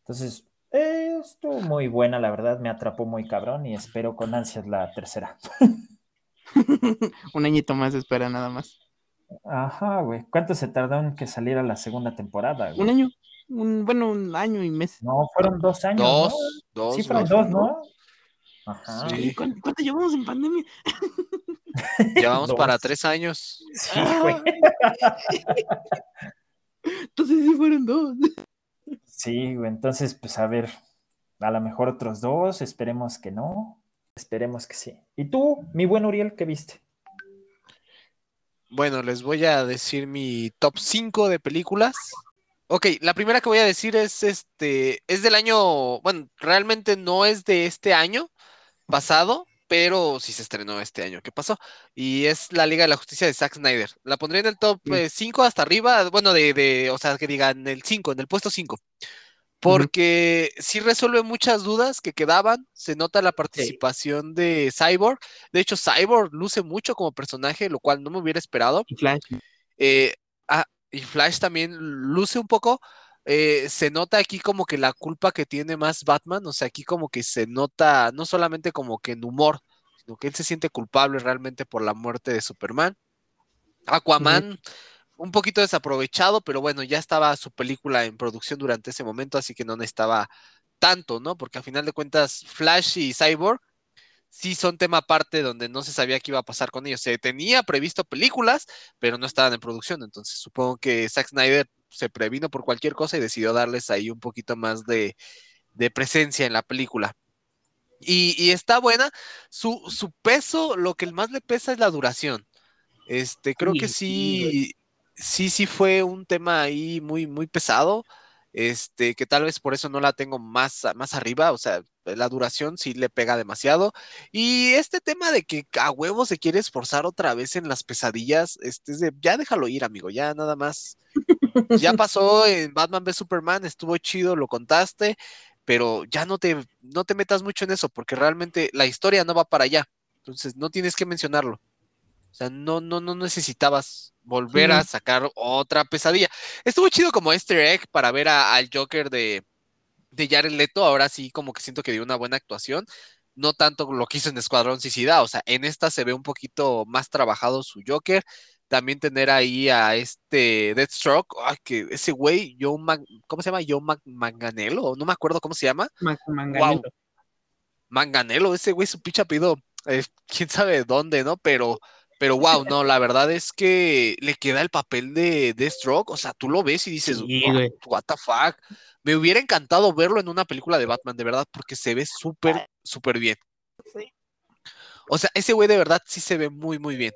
Speaker 3: Entonces, eh, estuvo muy buena, la verdad, me atrapó muy cabrón y espero con ansias la tercera.
Speaker 4: Un añito más de espera nada más.
Speaker 3: Ajá, güey. ¿Cuánto se tardó en que saliera la segunda temporada? güey?
Speaker 4: Un año. Un, bueno, un año y meses.
Speaker 3: No, fueron dos años.
Speaker 2: Dos,
Speaker 3: ¿no?
Speaker 2: dos.
Speaker 3: Sí, fueron dos, ¿no? Ajá.
Speaker 2: Sí.
Speaker 4: ¿Cuánto, cuánto llevamos en pandemia?
Speaker 2: Llevamos
Speaker 3: Dos.
Speaker 2: para tres años.
Speaker 3: Sí, güey.
Speaker 4: Entonces sí fueron dos.
Speaker 3: Sí, güey. Entonces, pues a ver, a lo mejor otros dos, esperemos que no. Esperemos que sí. ¿Y tú, mi buen Uriel, qué viste?
Speaker 2: Bueno, les voy a decir mi top 5 de películas. Ok, la primera que voy a decir es este, es del año, bueno, realmente no es de este año pasado, pero sí se estrenó este año que pasó. Y es la Liga de la Justicia de Zack Snyder. La pondré en el top
Speaker 4: Sí.
Speaker 2: 5 hasta arriba, bueno, de, de, o sea, que digan el 5, en el puesto 5. Porque sí resuelve muchas dudas que quedaban. Se nota la participación de Cyborg. De hecho, Cyborg luce mucho como personaje, lo cual no me hubiera esperado.
Speaker 4: Y Flash.
Speaker 2: Eh, ah, y Flash también luce un poco. Eh, se nota aquí como que la culpa que tiene más Batman, o sea, aquí como que se nota no solamente como que en humor, sino que él se siente culpable realmente por la muerte de Superman. Aquaman, un poquito desaprovechado, pero bueno, ya estaba su película en producción durante ese momento, así que no necesitaba tanto, ¿no? Porque al final de cuentas, Flash y Cyborg sí son tema aparte donde no se sabía qué iba a pasar con ellos. Se tenía previsto películas, pero no estaban en producción. Entonces supongo que Zack Snyder se previno por cualquier cosa y decidió darles ahí un poquito más de, de presencia en la película. Y, y está buena. Su, su, peso, lo que más le pesa es la duración. Este, creo
Speaker 4: Sí,
Speaker 2: que
Speaker 4: sí,
Speaker 2: sí, sí, sí fue un tema ahí muy, muy pesado. Este, que tal vez por eso no la tengo más, más arriba, o sea, la duración sí le pega demasiado. Y este tema de que a huevo se quiere esforzar otra vez en las pesadillas, este es de, ya déjalo ir, amigo, ya nada más. Ya pasó en Batman v Superman, estuvo chido, lo contaste, pero ya no te, no te metas mucho en eso, porque realmente la historia no va para allá. Entonces no tienes que mencionarlo. O sea, no, no, no necesitabas volver a sacar otra pesadilla. Estuvo chido como Easter egg para ver a- al Joker de, de Jared Leto. Ahora sí, como que siento que dio una buena actuación. No tanto lo que hizo en Escuadrón Suicida. O sea, en esta se ve un poquito más trabajado su Joker. También tener ahí a este Deathstroke. Ay, que ese güey, Joe Mag- ¿cómo se llama? Joe Mag- Manganello. No me acuerdo cómo se llama.
Speaker 4: Ma- Manganello.
Speaker 2: Wow. Manganelo, ese güey, su pinche apellido, eh, quién sabe de dónde, ¿no? Pero, pero wow, no, la verdad es que le queda el papel de Deathstroke, o sea, tú lo ves y dices,
Speaker 4: Sí,
Speaker 2: "Wow, what the fuck. Me hubiera encantado verlo en una película de Batman, de verdad, porque se ve súper, súper bien.
Speaker 4: Sí.
Speaker 2: O sea, ese güey de verdad sí se ve muy, muy bien.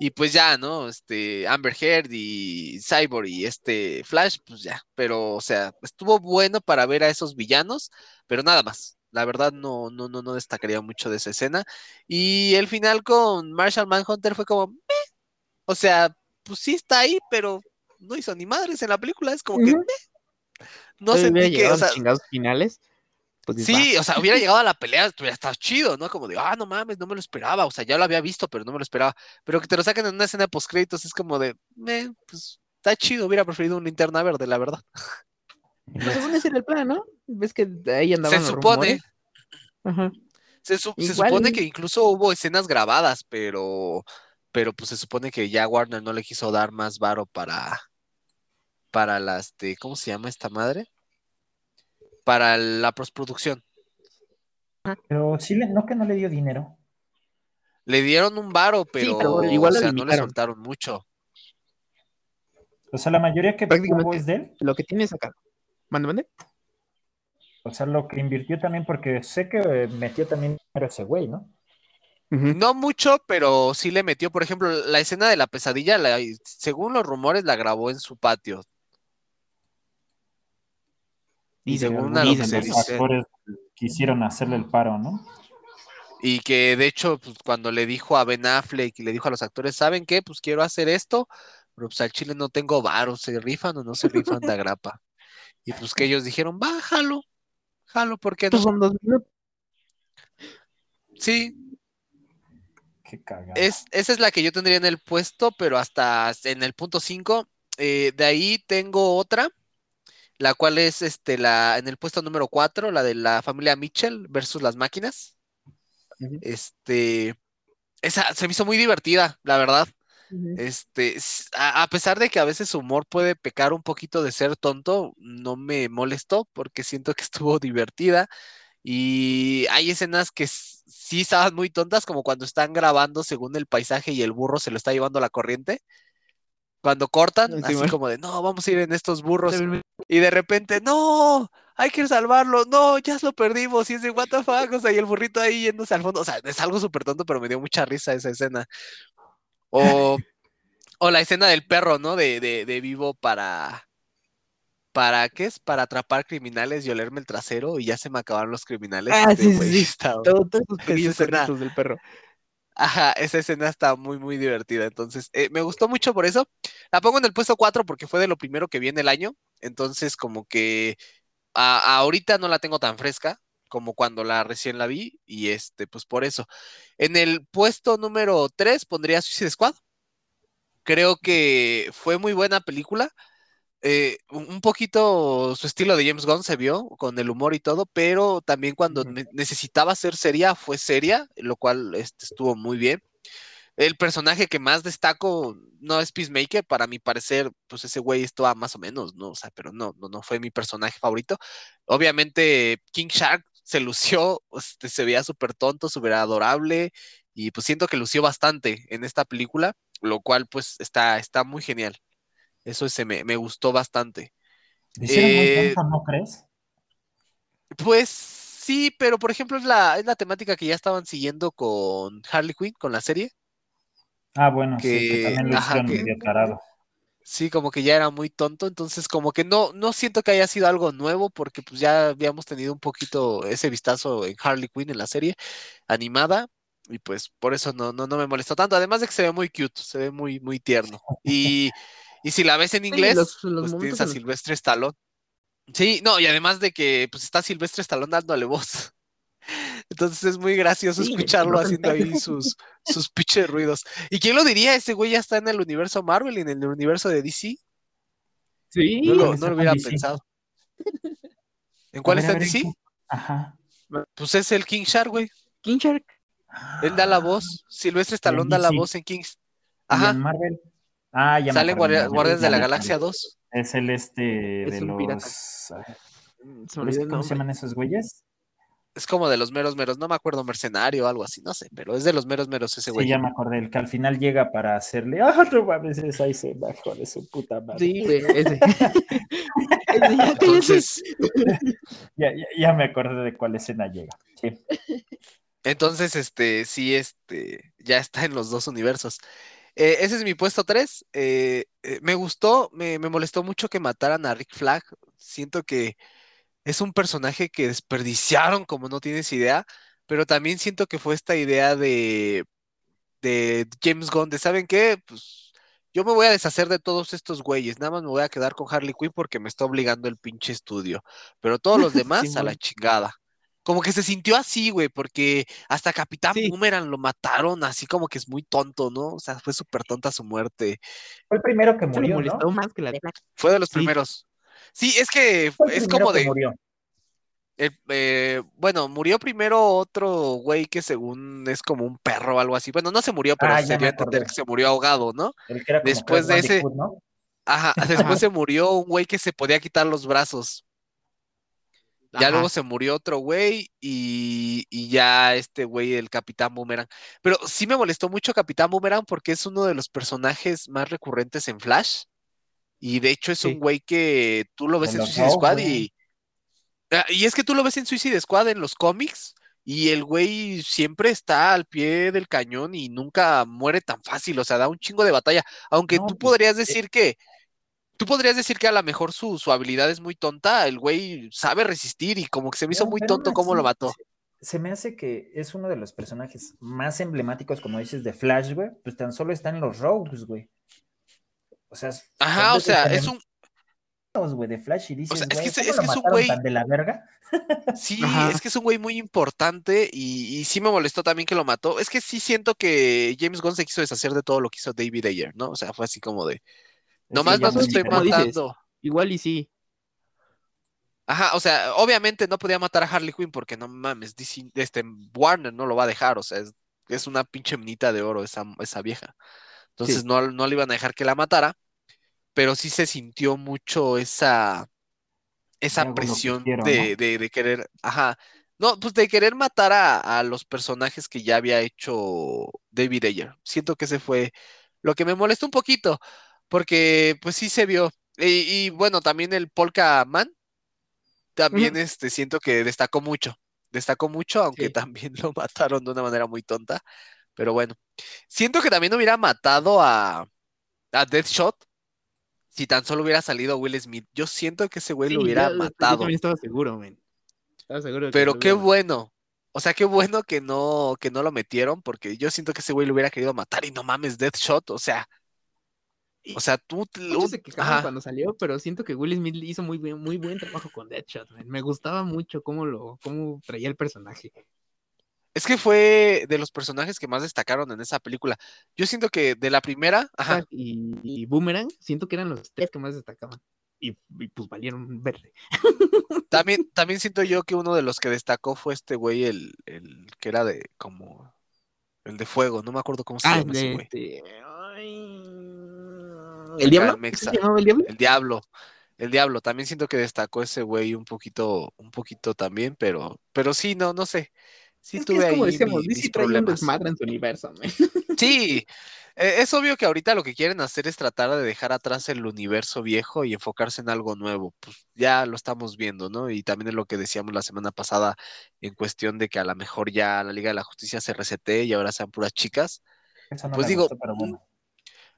Speaker 2: Y pues ya, ¿no? Este, Amber Heard y Cyborg y este Flash, pues ya. Pero, o sea, estuvo bueno para ver a esos villanos, pero nada más. La verdad no, no, no, no destacaría mucho de esa escena. Y el final con Marshall Manhunter fue como, "Meh". o sea, pues sí está ahí, pero no hizo ni madres en la película. Es como que. "Meh". no sentí que, o sea,
Speaker 4: chingados finales. pues
Speaker 2: Sí, o sea, hubiera llegado a la pelea, hubiera estado chido, ¿no? Como de, ah, no mames, no me lo esperaba. O sea, ya lo había visto, pero no me lo esperaba. Pero que te lo saquen en una escena post créditos es como de, eh, pues está chido, hubiera preferido un linterna verde, la verdad.
Speaker 3: Y
Speaker 4: Pues según ese era el plan, ¿no? Ves que ahí andaban
Speaker 2: Se
Speaker 4: los
Speaker 2: supone.
Speaker 4: Ajá.
Speaker 2: se, su- se
Speaker 4: Igual-
Speaker 2: supone que incluso hubo escenas grabadas, pero, pero pues se supone que ya Warner no le quiso dar más varo para, para las de, ¿cómo se llama esta madre? Para la postproducción.
Speaker 3: Pero sí, le- no que no le dio dinero.
Speaker 2: Le dieron un varo, pero,
Speaker 4: pero igual
Speaker 2: o sea, no le soltaron mucho.
Speaker 3: O sea, la mayoría que tuvo es de él.
Speaker 4: Lo que tienes acá. Mande, mande.
Speaker 3: O sea, lo que invirtió también, porque sé que metió también dinero ese güey, ¿no?
Speaker 2: No mucho, pero sí le metió, por ejemplo, la escena de la pesadilla, la- según los rumores, la grabó en su patio. Y según a lo que
Speaker 4: dicen,
Speaker 2: se
Speaker 3: los
Speaker 2: dice.
Speaker 3: actores quisieron hacerle el paro, ¿no?
Speaker 2: Y que de hecho, pues, cuando le dijo a Ben Affleck y le dijo a los actores, ¿saben qué? Pues quiero hacer esto, pero pues al chile no tengo varo, ¿se rifan o no se rifan de agrapa? Y pues que ellos dijeron, va, jalo, jalo, ¿por qué no?
Speaker 4: Estos son dos minutos.
Speaker 2: Sí,
Speaker 3: Qué cagado.
Speaker 2: Es, esa es la que yo tendría en el puesto, pero hasta en el punto 5. de ahí tengo otra, la cual es este, la, en el puesto número 4, la de la familia Mitchell versus las máquinas. Este, esa se me hizo muy divertida, la verdad. Este, a, a pesar de que a veces su humor puede pecar un poquito de ser tonto, no me molestó porque siento que estuvo divertida. Y hay escenas que sí estaban muy tontas, como cuando están grabando según el paisaje y el burro se lo está llevando la corriente. Cuando cortan,
Speaker 4: Sí,
Speaker 2: así
Speaker 4: bueno.
Speaker 2: como de, no, vamos a ir en estos burros. Y de repente, no, hay que salvarlo, no, ya lo perdimos. Y es de, what the fuck, o sea, y el burrito ahí yéndose al fondo. O sea, es algo súper tonto, pero me dio mucha risa esa escena. O, o la escena del perro, ¿no? De, de, de vivo para. ¿Para qué es? Para atrapar criminales y olerme el trasero y ya se me acabaron los criminales.
Speaker 4: Ah,
Speaker 2: Este
Speaker 4: sí, sí,
Speaker 2: está-
Speaker 4: Todo- todos esos pequeños
Speaker 2: escena.
Speaker 4: del perro.
Speaker 2: Ajá, esa escena está muy, muy divertida. Entonces, eh, me gustó mucho por eso. La pongo en el puesto 4 porque fue de lo primero que vi en el año. Entonces, como que a- ahorita no la tengo tan fresca como cuando la recién la vi. Y este, pues por eso. En el puesto número 3 pondría Suicide Squad. Creo que fue muy buena película. Eh, un poquito su estilo de James Gunn se vio con el humor y todo, pero también cuando necesitaba ser seria, fue seria, lo cual este, estuvo muy bien. El personaje que más destaco no es Peacemaker, para mi parecer, pues ese güey estaba más o menos, ¿no? O sea, pero no, no, no fue mi personaje favorito. Obviamente, King Shark se lució, este, se veía súper tonto, súper adorable, y pues siento que lució bastante en esta película, lo cual pues está, está muy genial. Eso se me, me gustó bastante. Eh,
Speaker 3: tonto, ¿no crees?
Speaker 2: Pues sí, pero por ejemplo es la, es la temática que ya estaban siguiendo con Harley Quinn, con la serie.
Speaker 3: Ah, bueno, sí, que también lo
Speaker 2: ajá, que-
Speaker 3: medio tarado.
Speaker 2: Sí, como que ya era muy tonto, entonces como que no, no siento que haya sido algo nuevo, porque pues ya habíamos tenido un poquito ese vistazo en Harley Quinn en la serie animada, y pues por eso no, no, no me molestó tanto, además de que se ve muy cute, se ve muy, muy tierno. Y, y si la ves en inglés,
Speaker 4: los- los
Speaker 2: pues tienes a Silvestre Stallone. Sí, no, y además de que pues está Silvestre Stallone dándole voz. Entonces es muy gracioso
Speaker 4: Sí,
Speaker 2: escucharlo haciendo ahí sus, sus pinches ruidos. ¿Y quién lo diría? Ese güey ya está en el universo Marvel y en el universo de DC.
Speaker 4: Sí.
Speaker 2: No lo,
Speaker 3: ¿Cuál
Speaker 2: no lo hubiera
Speaker 3: DC?
Speaker 2: pensado. ¿En cuál
Speaker 3: ver,
Speaker 2: está
Speaker 3: ver,
Speaker 2: DC?
Speaker 3: Ajá.
Speaker 2: Pues es el King Shark, güey.
Speaker 4: King Shark.
Speaker 2: Él da la
Speaker 3: Ah,
Speaker 2: voz. Silvestre Stallone da la voz en Kings.
Speaker 3: ¿Y
Speaker 2: Ajá.
Speaker 3: en Marvel? Ah, ya me
Speaker 2: Sale en
Speaker 3: acordé,
Speaker 2: Guardia-
Speaker 3: Marvel,
Speaker 2: Guardianes de la Galaxia
Speaker 3: acordé.
Speaker 2: 2.
Speaker 3: Es el este
Speaker 4: Es
Speaker 3: de
Speaker 4: un
Speaker 3: los... ¿Cómo se llaman esos güeyes?
Speaker 2: Es como de los meros meros. No me acuerdo, mercenario o algo así. No sé, pero es de los meros meros ese
Speaker 3: Sí,
Speaker 2: güey.
Speaker 3: ya me acordé, el que al final llega para hacerle, ah, no mames, es ahí se bajó de su puta madre.
Speaker 4: Sí, güey, ese.
Speaker 2: Entonces,
Speaker 3: Ya, ya, ya me acordé de cuál escena llega. Sí.
Speaker 2: entonces, este, sí, este, ya está en los dos universos. Eh, ese es mi puesto 3. me gustó, me, me molestó mucho que mataran a Rick Flag. Siento que es un personaje que desperdiciaron como no tienes idea, pero también siento que fue esta idea de, de James Gunn, de ¿saben qué? Pues yo me voy a deshacer de todos estos güeyes, nada más me voy a quedar con Harley Quinn porque me está obligando el pinche estudio, pero todos los demás a la chingada. como que se sintió así, güey, porque hasta Capitán
Speaker 4: Sí.
Speaker 2: Boomerang lo mataron, así como que es muy tonto, ¿no? O sea, fue súper tonta su muerte.
Speaker 3: Fue el primero que murió, ¿no?
Speaker 4: más que la.
Speaker 2: Fue de los
Speaker 4: Sí.
Speaker 2: primeros. Sí, es que
Speaker 3: Fue
Speaker 2: es como
Speaker 3: que
Speaker 2: de,
Speaker 3: murió.
Speaker 2: el- eh, bueno, murió primero otro güey que según es como un perro o algo así. Bueno, no se murió, pero
Speaker 3: Ah,
Speaker 2: se dio a entender que se murió ahogado, ¿no?
Speaker 3: El que era como
Speaker 2: Después de ese-. Ajá, después se murió un güey que se podía quitar los brazos. Ya
Speaker 4: Ajá.
Speaker 2: luego se murió otro güey y, y ya este güey, el Capitán Boomerang. Pero sí me molestó mucho Capitán Boomerang porque es uno de los personajes más recurrentes en Flash. Y de hecho es
Speaker 4: Sí.
Speaker 2: un güey que tú lo ves en Suicide Squad y... Ah, Y es que tú lo ves en Suicide Squad en los cómics y el güey siempre está al pie del cañón y nunca muere tan fácil, o sea, da un chingo de batalla. Aunque
Speaker 3: No,
Speaker 2: tú
Speaker 3: pues,
Speaker 2: podrías decir que... Tú podrías decir que a lo mejor su, su habilidad es muy tonta, el güey sabe resistir y como que se me hizo muy tonto cómo lo mató.
Speaker 3: Se, se me hace que es uno de los personajes más emblemáticos, como dices, de Flash, güey. Pues tan solo están los Rogues, güey. O sea,
Speaker 2: Ajá, o sea, es un,
Speaker 3: güey, de Flash y dices,
Speaker 2: sea, es que es-
Speaker 3: ¿cómo
Speaker 2: es
Speaker 3: lo
Speaker 2: que es un güey-
Speaker 3: de la verga?
Speaker 2: sí,
Speaker 4: Ajá.
Speaker 2: es que es un güey muy importante y, y sí me molestó también que lo mató. Es que sí siento que James Gunn se quiso deshacer de todo lo que hizo David Ayer, ¿no? O sea, fue así como de, nomás
Speaker 3: ya
Speaker 2: no te estoy
Speaker 4: dices.
Speaker 2: matando.
Speaker 4: Igual y sí.
Speaker 2: Ajá, o sea, obviamente no podía matar a Harley Quinn porque no mames, DC este, Warner no lo va a dejar, o sea, es, es una pinche minita de oro esa, esa vieja. Entonces
Speaker 4: Sí.
Speaker 2: no, no le iban a dejar que la matara, pero sí se sintió mucho esa, esa
Speaker 3: que
Speaker 2: presión de,
Speaker 3: ¿no?
Speaker 2: de, de querer, ajá, no, pues de querer matar a, a los personajes que ya había hecho David Ayer. Siento que ese fue lo que me molestó un poquito, porque pues sí se vio. Y, y, bueno, también el Polka Man, también este, siento que destacó mucho, destacó mucho, aunque
Speaker 4: Sí.
Speaker 2: también lo mataron de una manera muy tonta, pero bueno, siento que también hubiera matado a, a Deathshot si tan solo hubiera salido Will Smith. Yo siento que ese güey lo hubiera
Speaker 4: yo- yo
Speaker 2: matado.
Speaker 4: también estaba seguro. Estaba
Speaker 2: Pero qué
Speaker 4: hubiera-
Speaker 2: bueno. O sea, qué bueno que no, que no lo metieron, porque yo siento que ese güey lo hubiera querido matar y no mames, Deathshot. O sea, o sea, tú.
Speaker 4: Muchos se cuando salió, pero siento que Will Smith hizo muy buen, muy buen trabajo con Deadshot. man. Me gustaba mucho cómo lo, cómo traía el personaje.
Speaker 2: Es que fue de los personajes que más destacaron en esa película. Yo siento que de la primera, ajá,
Speaker 4: Y, y Boomerang, siento que eran los tres que más destacaban. Y, y, pues valieron verde.
Speaker 2: también, también siento yo que uno de los que destacó fue este güey, el, el que era de como el de fuego, no me acuerdo cómo se
Speaker 4: Ah,
Speaker 2: llama ese güey.
Speaker 4: este. ¿El diablo?
Speaker 2: el Mexa.
Speaker 4: ¿Se llamaba el diablo?
Speaker 2: El diablo. El diablo, también siento que destacó ese güey un poquito, un poquito también, pero, pero sí, no, no sé. Sí
Speaker 4: es que
Speaker 2: tuve
Speaker 4: es como
Speaker 2: ahí
Speaker 4: decíamos,
Speaker 2: mi-
Speaker 4: DC
Speaker 2: mis
Speaker 4: trae un
Speaker 2: problemas.
Speaker 4: desmadre en su universo, man.
Speaker 2: Sí, eh, es obvio que ahorita lo que quieren hacer es tratar de dejar atrás el universo viejo y enfocarse en algo nuevo. Pues ya lo estamos viendo, ¿no? Y también es lo que decíamos la semana pasada en cuestión de que a lo mejor ya la Liga de la Justicia se resete y ahora sean puras chicas.
Speaker 3: Eso no
Speaker 2: Pues
Speaker 3: me
Speaker 2: digo,
Speaker 3: gustó, pero bueno.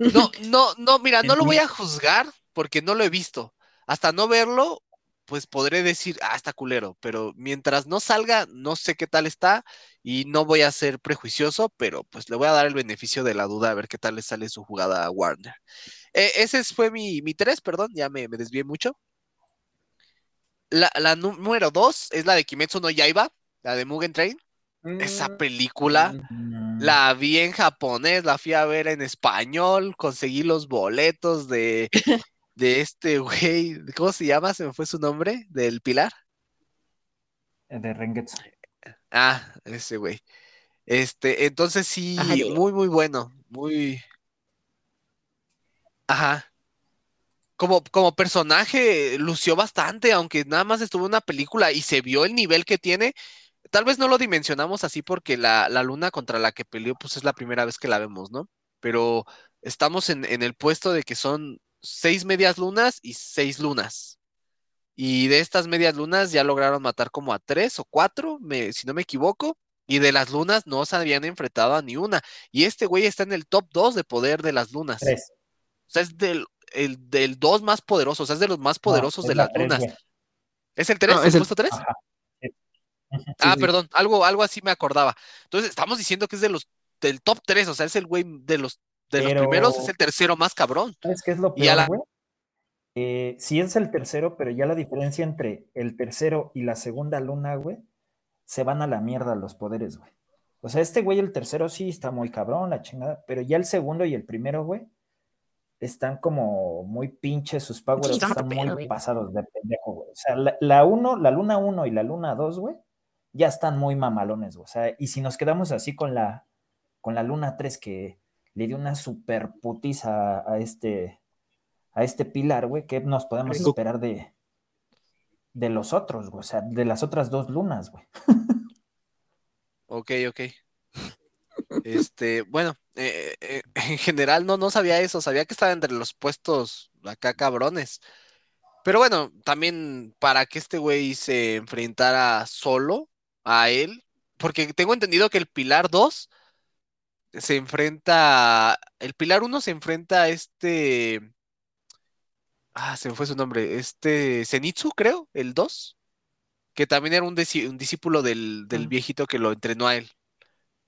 Speaker 2: No, no, no, mira, no lo voy a juzgar porque no lo he visto. Hasta no verlo, pues podré decir, ah, está culero, pero mientras no salga, no sé qué tal está y no voy a ser prejuicioso, pero pues le voy a dar el beneficio de la duda a ver qué tal le sale su jugada a Warner. Eh, ese es- fue mi, mi tres, perdón, ya me, me desvié mucho. La, la número dos es la de Kimetsu no Yaiba, la de Mugen Train. Esa película
Speaker 3: Mm,
Speaker 2: la vi en japonés, la fui a ver en español, conseguí los boletos de, de este güey, ¿cómo se llama? Se me fue su nombre, del Pilar.
Speaker 3: De Rengetsu.
Speaker 2: Ah, ese güey. Este, entonces sí,
Speaker 4: Ajá,
Speaker 2: muy, muy bueno, muy... Ajá. Como, como personaje lució bastante, aunque nada más estuvo en una película y se vio el nivel que tiene. Tal vez no lo dimensionamos así porque la, la luna contra la que peleó, pues es la primera vez que la vemos, ¿no? Pero estamos en, en el puesto de que son seis medias lunas y seis lunas. Y de estas medias lunas ya lograron matar como a tres o cuatro, me- si no me equivoco. Y de las lunas no se habían enfrentado a ni una. Y este güey está en el top 2 de poder de las lunas.
Speaker 3: Tres.
Speaker 2: O sea, es del, el, del 2 más poderoso, o sea, es de los más poderosos
Speaker 3: No,
Speaker 2: de las
Speaker 3: tres,
Speaker 2: lunas. ¿Es el 3?
Speaker 4: No,
Speaker 2: ¿El
Speaker 4: es el-
Speaker 2: puesto 3?
Speaker 3: Ajá. Sí. Ujú.
Speaker 2: Ah,
Speaker 4: sí.
Speaker 2: perdón, algo, algo así me acordaba. Entonces, estamos diciendo que es de los del top 3, o sea, es el güey de los de los primeros, es el tercero más cabrón.
Speaker 3: ¿Sabes qué es lo peor,
Speaker 2: la-
Speaker 3: güey? Eh, sí es el tercero, pero ya la diferencia entre el tercero y la segunda luna, güey, se van a la mierda los poderes, güey. O sea, este güey, el tercero sí está muy cabrón, la chingada, pero ya el segundo y el primero, güey, están como muy pinches, sus powers
Speaker 4: Sí, están
Speaker 3: muy
Speaker 4: güey.
Speaker 3: pasados de pendejo, güey. O sea, la, la uno, la luna 1 y la luna 2, güey, ya están muy mamalones, güey. O sea, y si nos quedamos así con la, con la luna 3 que le dio una super putiza a, a este, a este pilar, güey, ¿qué nos podemos
Speaker 4: Rico.
Speaker 3: esperar de, de los otros, güey? O sea, de las otras dos lunas, güey.
Speaker 2: Ok, ok. Este, bueno, eh, eh, en general no, no sabía eso, sabía que estaba entre los puestos acá cabrones. Pero bueno, también para que este güey se enfrentara solo a él, porque tengo entendido que el Pilar 2 se enfrenta, el Pilar 1 se enfrenta a este, ah, se me fue su nombre, este Zenitsu, creo, el 2, que también era un, discípulo del, del viejito que lo entrenó a él.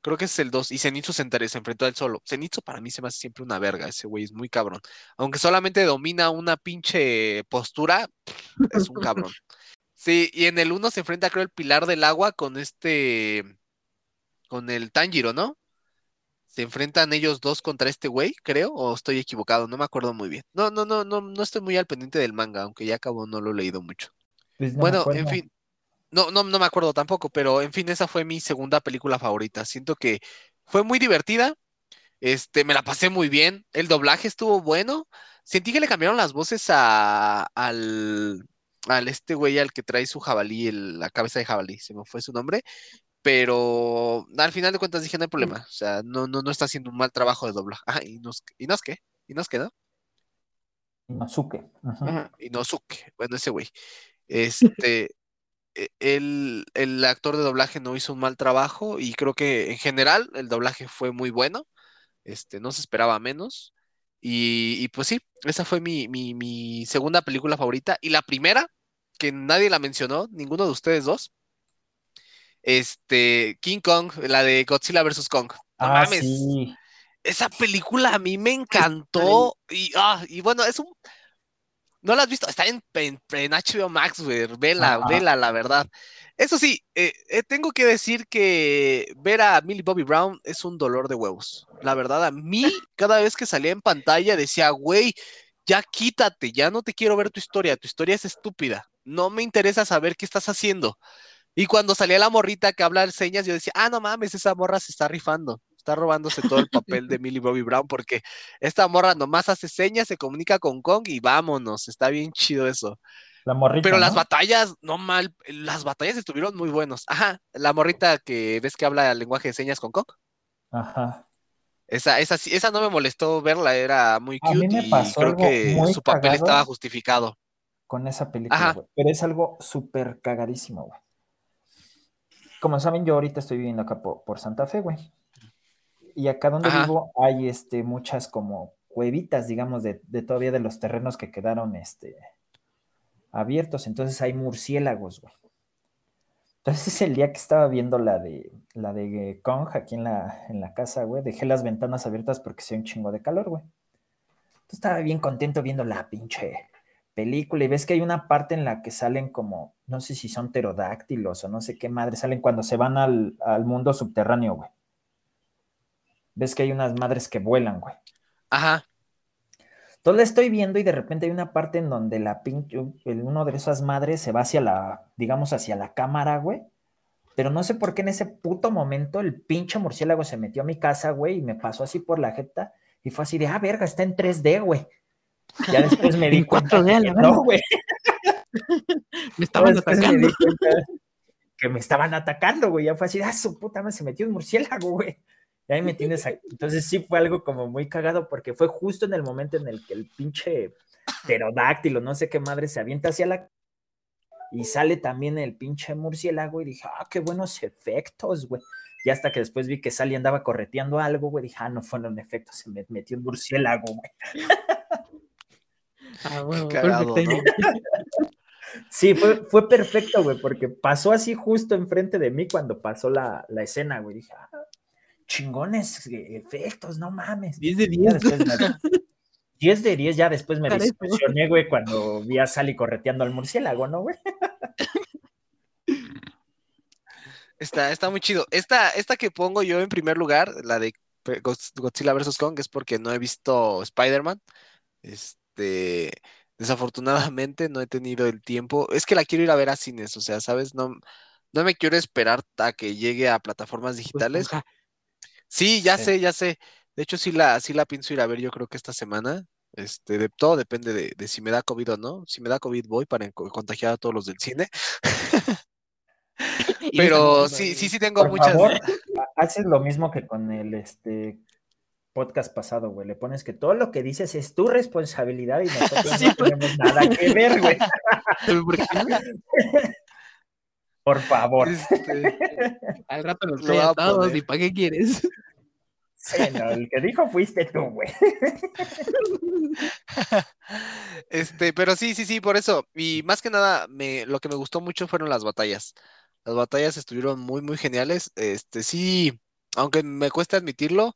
Speaker 2: Creo que es el 2. Y Zenitsu se, se enfrentó a él solo. Zenitsu para mí se me hace siempre una verga. Ese güey es muy cabrón. Aunque solamente domina una pinche postura, es un cabrón. Sí, y en el 1 se enfrenta, creo, el Pilar del Agua con este. Con el Tanjiro, ¿no? Se enfrentan ellos dos contra este güey, creo, o estoy equivocado, no me acuerdo muy bien. No, no, no, no, no estoy muy al pendiente del manga, aunque ya acabo, no lo he leído mucho.
Speaker 3: Pues no
Speaker 2: Bueno, en fin. No, no, no me acuerdo tampoco, pero en fin, esa fue mi segunda película favorita. Siento que fue muy divertida. Este, me la pasé muy bien. El doblaje estuvo bueno. Sentí que le cambiaron las voces a, al, al este güey al que trae su jabalí, el- la cabeza de jabalí, se me fue su nombre. Pero al final de cuentas dije, no hay problema. O sea, no, no, no está haciendo un mal trabajo de doblaje. Ajá, y nos, y nos qué, y nos qué, ¿no?
Speaker 3: Inosuke. Ajá.
Speaker 2: Inosuke, bueno, ese güey. Este, e- el, el actor de doblaje no hizo un mal trabajo y creo que en general el doblaje fue muy bueno. Este, no se esperaba menos. Y, y pues sí, esa fue mi, mi, mi segunda película favorita. Y la primera, que nadie la mencionó, ninguno de ustedes dos. Este, King Kong, la de Godzilla vs. Kong. No
Speaker 3: Ah,
Speaker 2: mames,
Speaker 3: sí.
Speaker 2: esa película a mí me encantó. Y, ah, y bueno, es un. ¿No la has visto? Está en, en, en HBO Max, güey. Vela, vela, la verdad. Eso sí, eh, eh, tengo que decir que ver a Millie Bobby Brown es un dolor de huevos. La verdad, a mí, cada vez que salía en pantalla, decía, güey, ya quítate, ya no te quiero ver tu historia. Tu historia es estúpida. No me interesa saber qué estás haciendo. Y cuando salía la morrita que habla señas, yo decía, ah, no mames, esa morra se está rifando. Está robándose todo el papel de Millie Bobby Brown porque esta morra nomás hace señas, se comunica con Kong y vámonos. Está bien chido eso.
Speaker 3: La morrita.
Speaker 2: Pero las batallas, no mal, las batallas estuvieron muy buenos. Ajá, la morrita que ves que habla el lenguaje de señas con Kong.
Speaker 3: Ajá.
Speaker 2: Esa, esa, esa no me molestó verla, era muy
Speaker 3: A mí
Speaker 2: cute
Speaker 3: me
Speaker 2: y
Speaker 3: pasó
Speaker 2: creo que su papel estaba justificado.
Speaker 3: con esa película, güey. Pero es algo súper cagadísimo, güey. Como saben, yo ahorita estoy viviendo acá por, por Santa Fe, güey. Y acá donde
Speaker 2: Ajá.
Speaker 3: vivo hay este, muchas como cuevitas, digamos, de, de todavía de los terrenos que quedaron este, abiertos. Entonces hay murciélagos, güey. Entonces el día que estaba viendo la de la de Kong aquí en la, en la casa, güey, dejé las ventanas abiertas porque hacía un chingo de calor, güey. Entonces estaba bien contento viendo la pinche película y ves que hay una parte en la que salen como, no sé si son pterodáctilos o no sé qué madre, salen cuando se van al, al mundo subterráneo, güey. Ves que hay unas madres que vuelan, güey.
Speaker 2: Ajá,
Speaker 3: Entonces la estoy viendo y de repente hay una parte en donde la pinche, uno de esas madres se va hacia la, digamos, hacia la cámara, güey. Pero no sé por qué en ese puto momento el pinche murciélago se metió a mi casa, güey, y me pasó así por la jeta y fue así de, ah, verga, está en 3D, güey. Ya después me di
Speaker 4: En
Speaker 3: cuenta
Speaker 4: 4D, a
Speaker 3: que no, güey.
Speaker 4: Me estaban atacando.
Speaker 3: que me estaban atacando, güey. Ya fue así, ah, su puta madre, se metió un murciélago, güey. Y ahí me tienes aquí. Entonces sí fue algo como muy cagado porque fue justo en el momento en el que el pinche pterodáctilo, no sé qué madre, se avienta hacia la... Y sale también el pinche murciélago y dije, ah, qué buenos efectos, güey. Y hasta que después vi que Sally andaba correteando algo, güey, dije, ah, no fueron efectos, se me metió un murciélago, güey.
Speaker 4: Ah, bueno,
Speaker 2: cagado,
Speaker 4: perfecto.
Speaker 3: Sí, fue, fue perfecto, güey, porque pasó así justo enfrente de mí cuando pasó la, la escena, güey. Dije, ah, chingones eh, efectos, no mames.
Speaker 4: 10 de
Speaker 3: Ya
Speaker 4: 10.
Speaker 3: después me- 10 de 10, ya después me discusioné, güey, cuando vi a Sally correteando al murciélago, ¿no, güey?
Speaker 2: Está, está muy chido. Esta, esta que pongo yo en primer lugar, la de Godzilla vs. Kong, es porque no he visto Spider-Man. Este, desafortunadamente no he tenido el tiempo. Es que la quiero ir a ver a cines, o sea, ¿sabes? No, no me quiero esperar a que llegue a plataformas
Speaker 4: Pues,
Speaker 2: digitales. Sí, ya
Speaker 3: Sí.
Speaker 2: sé, ya sé. De hecho, sí la, sí la pienso ir a ver, yo creo que esta semana. Este, de todo depende de, de si me da COVID o no. Si me da COVID, voy para contagiar a todos los del cine. Pero sí, sí, sí tengo
Speaker 3: Por
Speaker 2: muchas.
Speaker 3: favor, ha- haces lo mismo que con el este podcast pasado, güey. Le pones que todo lo que dices es tu responsabilidad y nosotros
Speaker 4: Sí,
Speaker 3: no
Speaker 4: pues.
Speaker 3: tenemos nada que ver, güey. Por favor.
Speaker 2: Este,
Speaker 4: al rato nos
Speaker 2: Lo voy a
Speaker 4: todos y ¿para qué quieres?
Speaker 3: Sí, no, el que dijo fuiste tú, güey.
Speaker 2: Este, pero sí, sí, sí, por eso. Y más que nada, me, lo que me gustó mucho fueron las batallas. Las batallas estuvieron muy, muy geniales. Este, sí, aunque me cuesta admitirlo,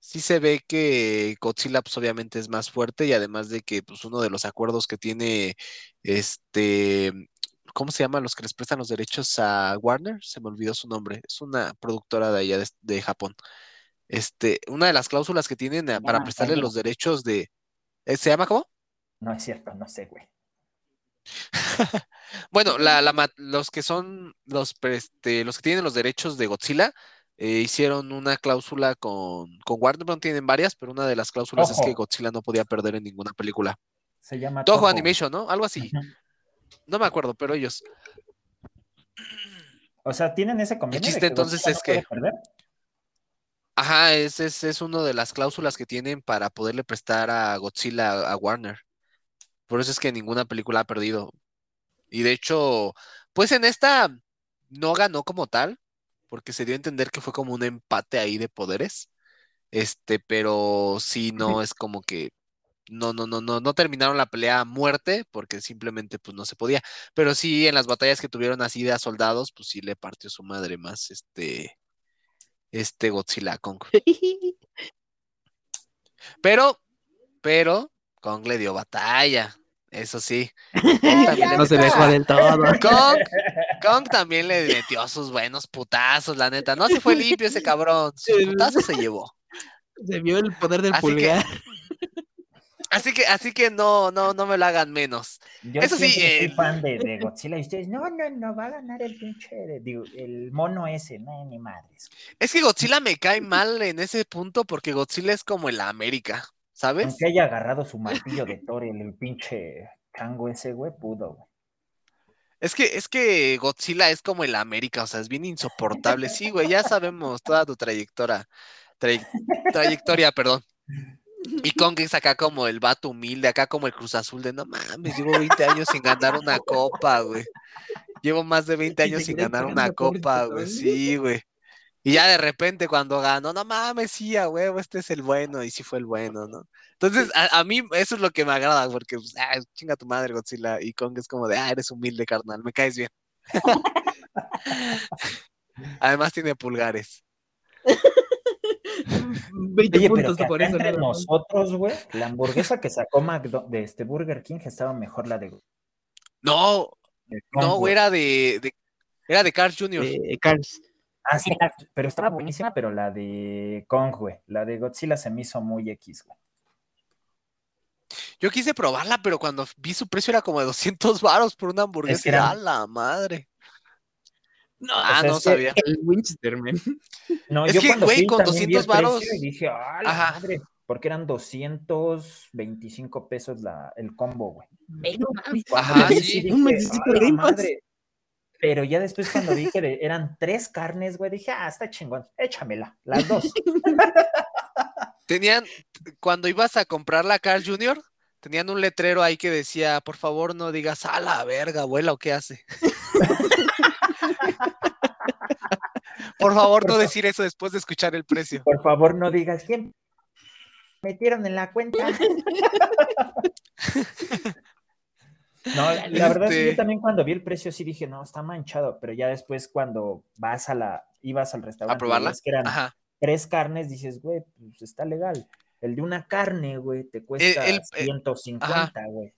Speaker 2: sí se ve que Godzilla, pues obviamente es más fuerte y además de que, pues uno de los acuerdos que tiene, este, ¿cómo se llaman los que les prestan los derechos a Warner? Se me olvidó su nombre. Es una productora de allá de, de Japón. Este, una de las cláusulas que tienen eh, para
Speaker 3: llama
Speaker 2: prestarle los derechos de, eh, ¿se llama cómo?
Speaker 3: No es cierto, no sé, güey.
Speaker 2: Bueno, la, la los que son los, este, los que tienen los derechos de Godzilla eh, hicieron una cláusula con, con Warner, bueno, tienen varias, pero una de las cláusulas es que. Godzilla no podía perder en ninguna película.
Speaker 3: Se llama
Speaker 2: Toho
Speaker 3: Toho.
Speaker 2: Animation, ¿no? Algo así. No me acuerdo, pero ellos.
Speaker 3: O sea, ¿tienen ese convenio? de
Speaker 2: chiste
Speaker 3: que
Speaker 2: entonces
Speaker 3: Godzilla
Speaker 2: es
Speaker 3: no puede
Speaker 2: que-
Speaker 3: perder?
Speaker 2: Ajá, es, es, es una de las cláusulas que tienen para poderle prestar a Godzilla a Warner. Por eso es que ninguna película ha perdido. Y de hecho, pues en esta no ganó como tal, porque se dio a entender que fue como un empate ahí de poderes. Este, pero sí, no es como que no, no, no, no, no terminaron la pelea a muerte, porque simplemente pues no se podía. Pero sí, en las batallas que tuvieron así de a soldados, pues sí le partió su madre más este, este Godzilla a Kong. Pero, pero, Kong le dio batalla. Eso sí. Kong
Speaker 4: No se dejó del todo.
Speaker 2: Kong, Kong también le metió sus buenos putazos, la neta. No se fue limpio ese cabrón. Sus putazos se llevó.
Speaker 4: Se vio el poder del
Speaker 2: Así que-
Speaker 4: pulgar.
Speaker 2: Así que, así que no, no, no me lo hagan menos.
Speaker 3: Yo
Speaker 2: Eso sí, eh,
Speaker 3: soy fan de, de Godzilla y ustedes, no, no, no, va a ganar el pinche, digo, el mono ese, no, ni madres.
Speaker 2: Es que Godzilla me cae mal en ese punto porque Godzilla es como el América, ¿sabes?
Speaker 3: Aunque haya agarrado su martillo de Thor, el, el pinche chango ese, güey, pudo, güey.
Speaker 2: Es que, es que Godzilla es como el América, o sea, es bien insoportable. Sí, güey, ya sabemos toda tu trayectoria. Tray- trayectoria, perdón. Y Kong es acá como el vato humilde, acá como el Cruz Azul de no mames, llevo 20 años sin ganar una copa, güey. Llevo más de 20
Speaker 4: Y
Speaker 2: años sin ganar una copa, güey. Sí, güey. Y ya de repente cuando ganó, no mames, sí, a huevo, este es el bueno, y sí fue el bueno, ¿no? Entonces, a, a mí eso es lo que me agrada, porque, pues, ah, chinga tu madre, Godzilla, y Kong es como de, ah, eres humilde, carnal, me caes bien. Además tiene pulgares.
Speaker 4: 20
Speaker 3: Oye, pero
Speaker 4: puntos por eso.
Speaker 3: entre nosotros, güey, la hamburguesa que sacó McDo- de este Burger King estaba mejor la de,
Speaker 2: No,
Speaker 3: de Kong,
Speaker 2: no, güey, era de, de- era de Carl Jr.
Speaker 4: Eh, Cars.
Speaker 3: Ah, sí, pero estaba buenísima, pero la de Kong, güey, la de Godzilla se me hizo muy X, güey.
Speaker 2: Yo quise probarla, pero cuando vi su precio era como de 200 varos por una hamburguesa.
Speaker 3: que
Speaker 2: y,
Speaker 3: eran-
Speaker 2: ¡A la madre!
Speaker 4: No,
Speaker 2: Ah,
Speaker 3: sea,
Speaker 2: no
Speaker 3: es que-
Speaker 2: sabía.
Speaker 4: el Winchester, man.
Speaker 3: No,
Speaker 2: Es
Speaker 3: yo
Speaker 2: que,
Speaker 3: cuando
Speaker 2: güey,
Speaker 3: fui
Speaker 2: con
Speaker 3: también vi el
Speaker 2: 200 varos-
Speaker 3: dije, ah, la
Speaker 2: Ajá.
Speaker 3: madre, porque eran 225 pesos la, el combo, güey.
Speaker 2: Ajá, sí.
Speaker 3: dije, "Ah, la
Speaker 4: de Game Pass".
Speaker 3: madre. Pero ya después cuando vi que eran tres carnes, güey, dije, ah, está chingón, échamela, las dos.
Speaker 2: Tenían, cuando ibas a comprar la Carl Jr., tenían un letrero ahí que decía, por favor no digas, a la verga, abuela, ¿o qué hace? por favor no decir eso después de escuchar el precio.
Speaker 3: Por favor, no digas quién metieron en la cuenta. No, la, verdad es que
Speaker 2: Este-
Speaker 3: yo también cuando vi el precio sí dije, no, está manchado, pero ya después cuando vas a la, ibas al restaurante,
Speaker 2: ¿A probarla?
Speaker 3: que eran
Speaker 2: Ajá.
Speaker 3: tres carnes, dices, güey, pues está legal. El de una carne, güey, te cuesta
Speaker 2: el- eh,
Speaker 3: 150, güey.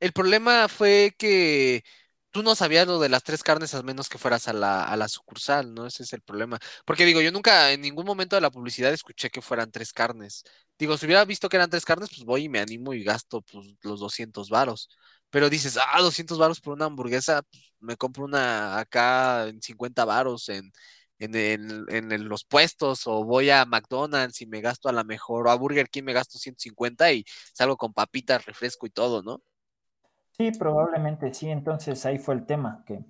Speaker 2: El problema fue que tú no sabías lo de las tres carnes a menos que fueras a la, a la sucursal, ¿no? Ese es el problema. Porque digo, yo nunca en ningún momento de la publicidad escuché que fueran tres carnes. Digo, si hubiera visto que eran tres carnes, pues voy y me animo y gasto pues, los 200 varos. Pero dices, ah, 200 varos por una hamburguesa, me compro una acá en 50 varos en, en, en- en los puestos, o voy a McDonald's y me gasto a la mejor, o a Burger King me gasto 150 y salgo con papitas, refresco y todo, ¿no?
Speaker 3: Sí, probablemente sí. Entonces ahí fue el tema. Que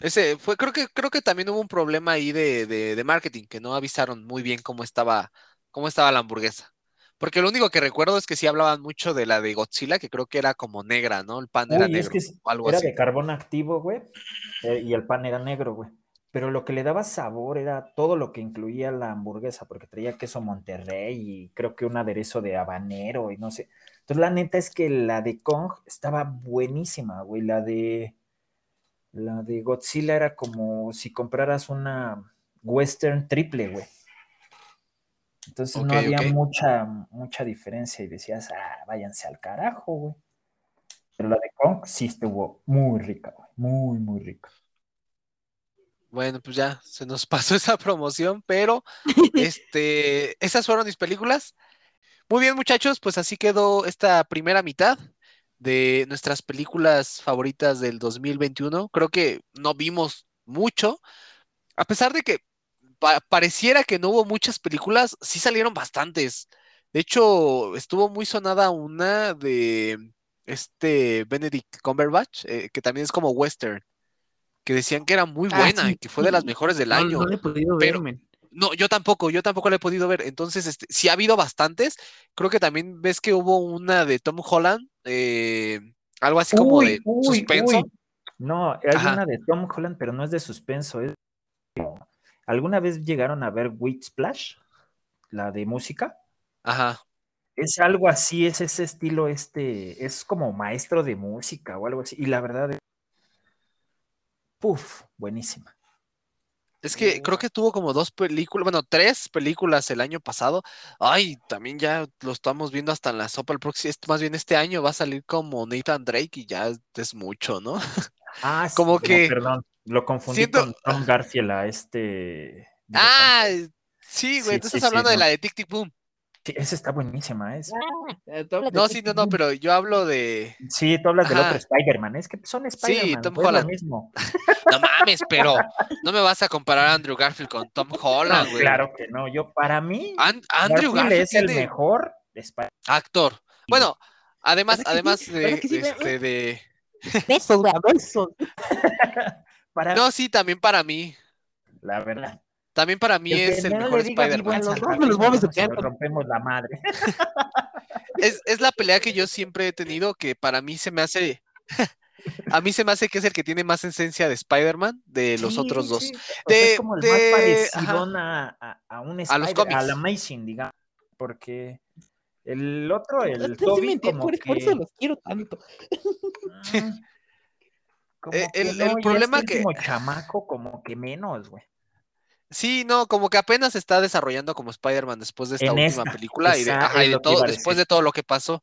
Speaker 2: Ese fue, creo que, creo que también hubo un problema ahí de, de, de marketing, que no avisaron muy bien cómo estaba, cómo estaba la hamburguesa. Porque lo único que recuerdo es que sí hablaban mucho de la de Godzilla, que creo que era como negra, ¿no? El pan era
Speaker 3: Uy, es
Speaker 2: negro
Speaker 3: que
Speaker 2: o algo
Speaker 3: era
Speaker 2: así.
Speaker 3: de carbón activo, güey, eh, y el pan era negro, güey. Pero lo que le daba sabor era todo lo que incluía la hamburguesa, porque traía queso Monterrey y creo que un aderezo de habanero y no sé. Entonces, la neta es que la de Kong estaba buenísima, güey. La de la de Godzilla era como si compraras una Western triple, güey. Entonces no había mucha, mucha diferencia y decías, ah, váyanse al carajo, güey. Pero la de Kong sí estuvo muy rica, güey. Muy, muy rica.
Speaker 2: Bueno, pues ya se nos pasó esa promoción, pero este, esas fueron mis películas. Muy bien, muchachos, pues así quedó esta primera mitad de nuestras películas favoritas del 2021. Creo que no vimos mucho, a pesar de que pa- pareciera que no hubo muchas películas, sí salieron bastantes. De hecho, estuvo muy sonada una de este Benedict Cumberbatch, eh, que también es como western, que decían que era muy
Speaker 4: Ah,
Speaker 2: buena
Speaker 4: sí,
Speaker 2: y que fue de las mejores del
Speaker 4: No,
Speaker 2: año.
Speaker 4: no lo he podido ver,
Speaker 2: pero-. No, yo tampoco, yo tampoco la he podido ver. Entonces, este, sí ha habido bastantes. Creo que también ves que hubo una de Tom Holland, eh, algo así como de suspenso.
Speaker 3: uy. No, hay
Speaker 2: Ajá.
Speaker 3: una de Tom Holland, pero no es de suspenso. Es... ¿Alguna vez llegaron a ver Wheat Splash? La de música.
Speaker 2: Ajá.
Speaker 3: Es algo así, es ese estilo, este, es como maestro de música o algo así. Y la verdad es, puf, buenísima.
Speaker 2: Es que creo que tuvo como dos películas, bueno, tres películas el año pasado. Ay, también ya lo estamos viendo hasta en la sopa el próximo, más bien este año va a salir como Nathan Drake y ya es mucho, ¿no?
Speaker 3: Ah, sí,
Speaker 2: Como
Speaker 3: no,
Speaker 2: que
Speaker 3: perdón, lo confundí
Speaker 2: siento-
Speaker 3: con Tom Garfield a este.
Speaker 2: Ah, sí, güey,
Speaker 3: Sí,
Speaker 2: tú
Speaker 3: sí,
Speaker 2: estás
Speaker 3: sí,
Speaker 2: hablando de
Speaker 3: no.
Speaker 2: la de Tic Tic Boom.
Speaker 3: sí, esa está buenísima, es.
Speaker 4: Eh, hablas de
Speaker 2: No, sí, no, no, pero yo hablo de.
Speaker 3: Sí, tú hablas del
Speaker 2: Ajá.
Speaker 3: otro Spider-Man, es que son Spider-Man,
Speaker 2: Tom
Speaker 3: güey, es lo
Speaker 2: Holland.
Speaker 3: mismo.
Speaker 2: No mames, pero no me vas a comparar a Andrew Garfield con Tom Holland,
Speaker 3: No,
Speaker 2: güey.
Speaker 3: claro que no, yo para mí,
Speaker 2: An- Andrew
Speaker 3: Garfield
Speaker 2: Garfield
Speaker 3: es el mejor Spider-Man.
Speaker 2: actor. Bueno, además,
Speaker 4: ¿Verdad que sí?
Speaker 2: además de,
Speaker 4: ¿Verdad que sí?
Speaker 2: este, de-
Speaker 4: Besos, güey, besos.
Speaker 3: Para
Speaker 2: No, sí, también para mí.
Speaker 3: la verdad.
Speaker 2: También para mí es el mejor Spider-Man.
Speaker 3: rompemos la madre.
Speaker 2: Es, es la pelea que yo siempre he tenido, que para mí se me hace. A mí se me hace que es el que tiene más esencia de Spider-Man de los
Speaker 3: Sí,
Speaker 2: otros dos.
Speaker 3: sí, o sea,
Speaker 2: De-
Speaker 3: es como el
Speaker 2: de-
Speaker 3: más parecido a, a, a un
Speaker 2: A los
Speaker 3: Spider,
Speaker 2: cómics.
Speaker 3: al Amazing, digamos, porque el otro, el Toby,
Speaker 4: me entienden,
Speaker 3: como
Speaker 4: por, por eso los quiero tanto.
Speaker 3: como
Speaker 2: Eh,
Speaker 3: que
Speaker 2: el-
Speaker 3: no,
Speaker 2: el
Speaker 3: y
Speaker 2: problema
Speaker 3: este
Speaker 2: que-
Speaker 3: último chamaco, como que menos, güey.
Speaker 2: Sí, no, como que apenas se está desarrollando como Spider-Man después de esta
Speaker 3: En
Speaker 2: última
Speaker 3: esta,
Speaker 2: película y de, ajá, y todo, después de todo lo que pasó.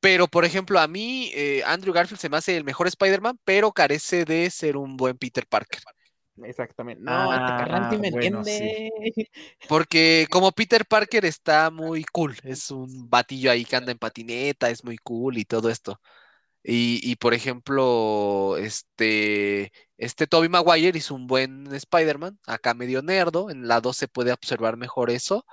Speaker 2: Pero, por ejemplo, a mí, eh, Andrew Garfield se me hace el mejor Spider-Man, pero carece de ser un buen Peter Parker.
Speaker 4: Exactamente. No, este me
Speaker 3: Ah, sí.
Speaker 4: entiende.
Speaker 2: Porque como Peter Parker está muy cool, es un batillo ahí que anda en patineta, es muy cool y todo esto. Y, y por ejemplo, este, este Tobey Maguire hizo un buen Spider-Man, acá medio nerdo, en la 2 se puede observar mejor eso,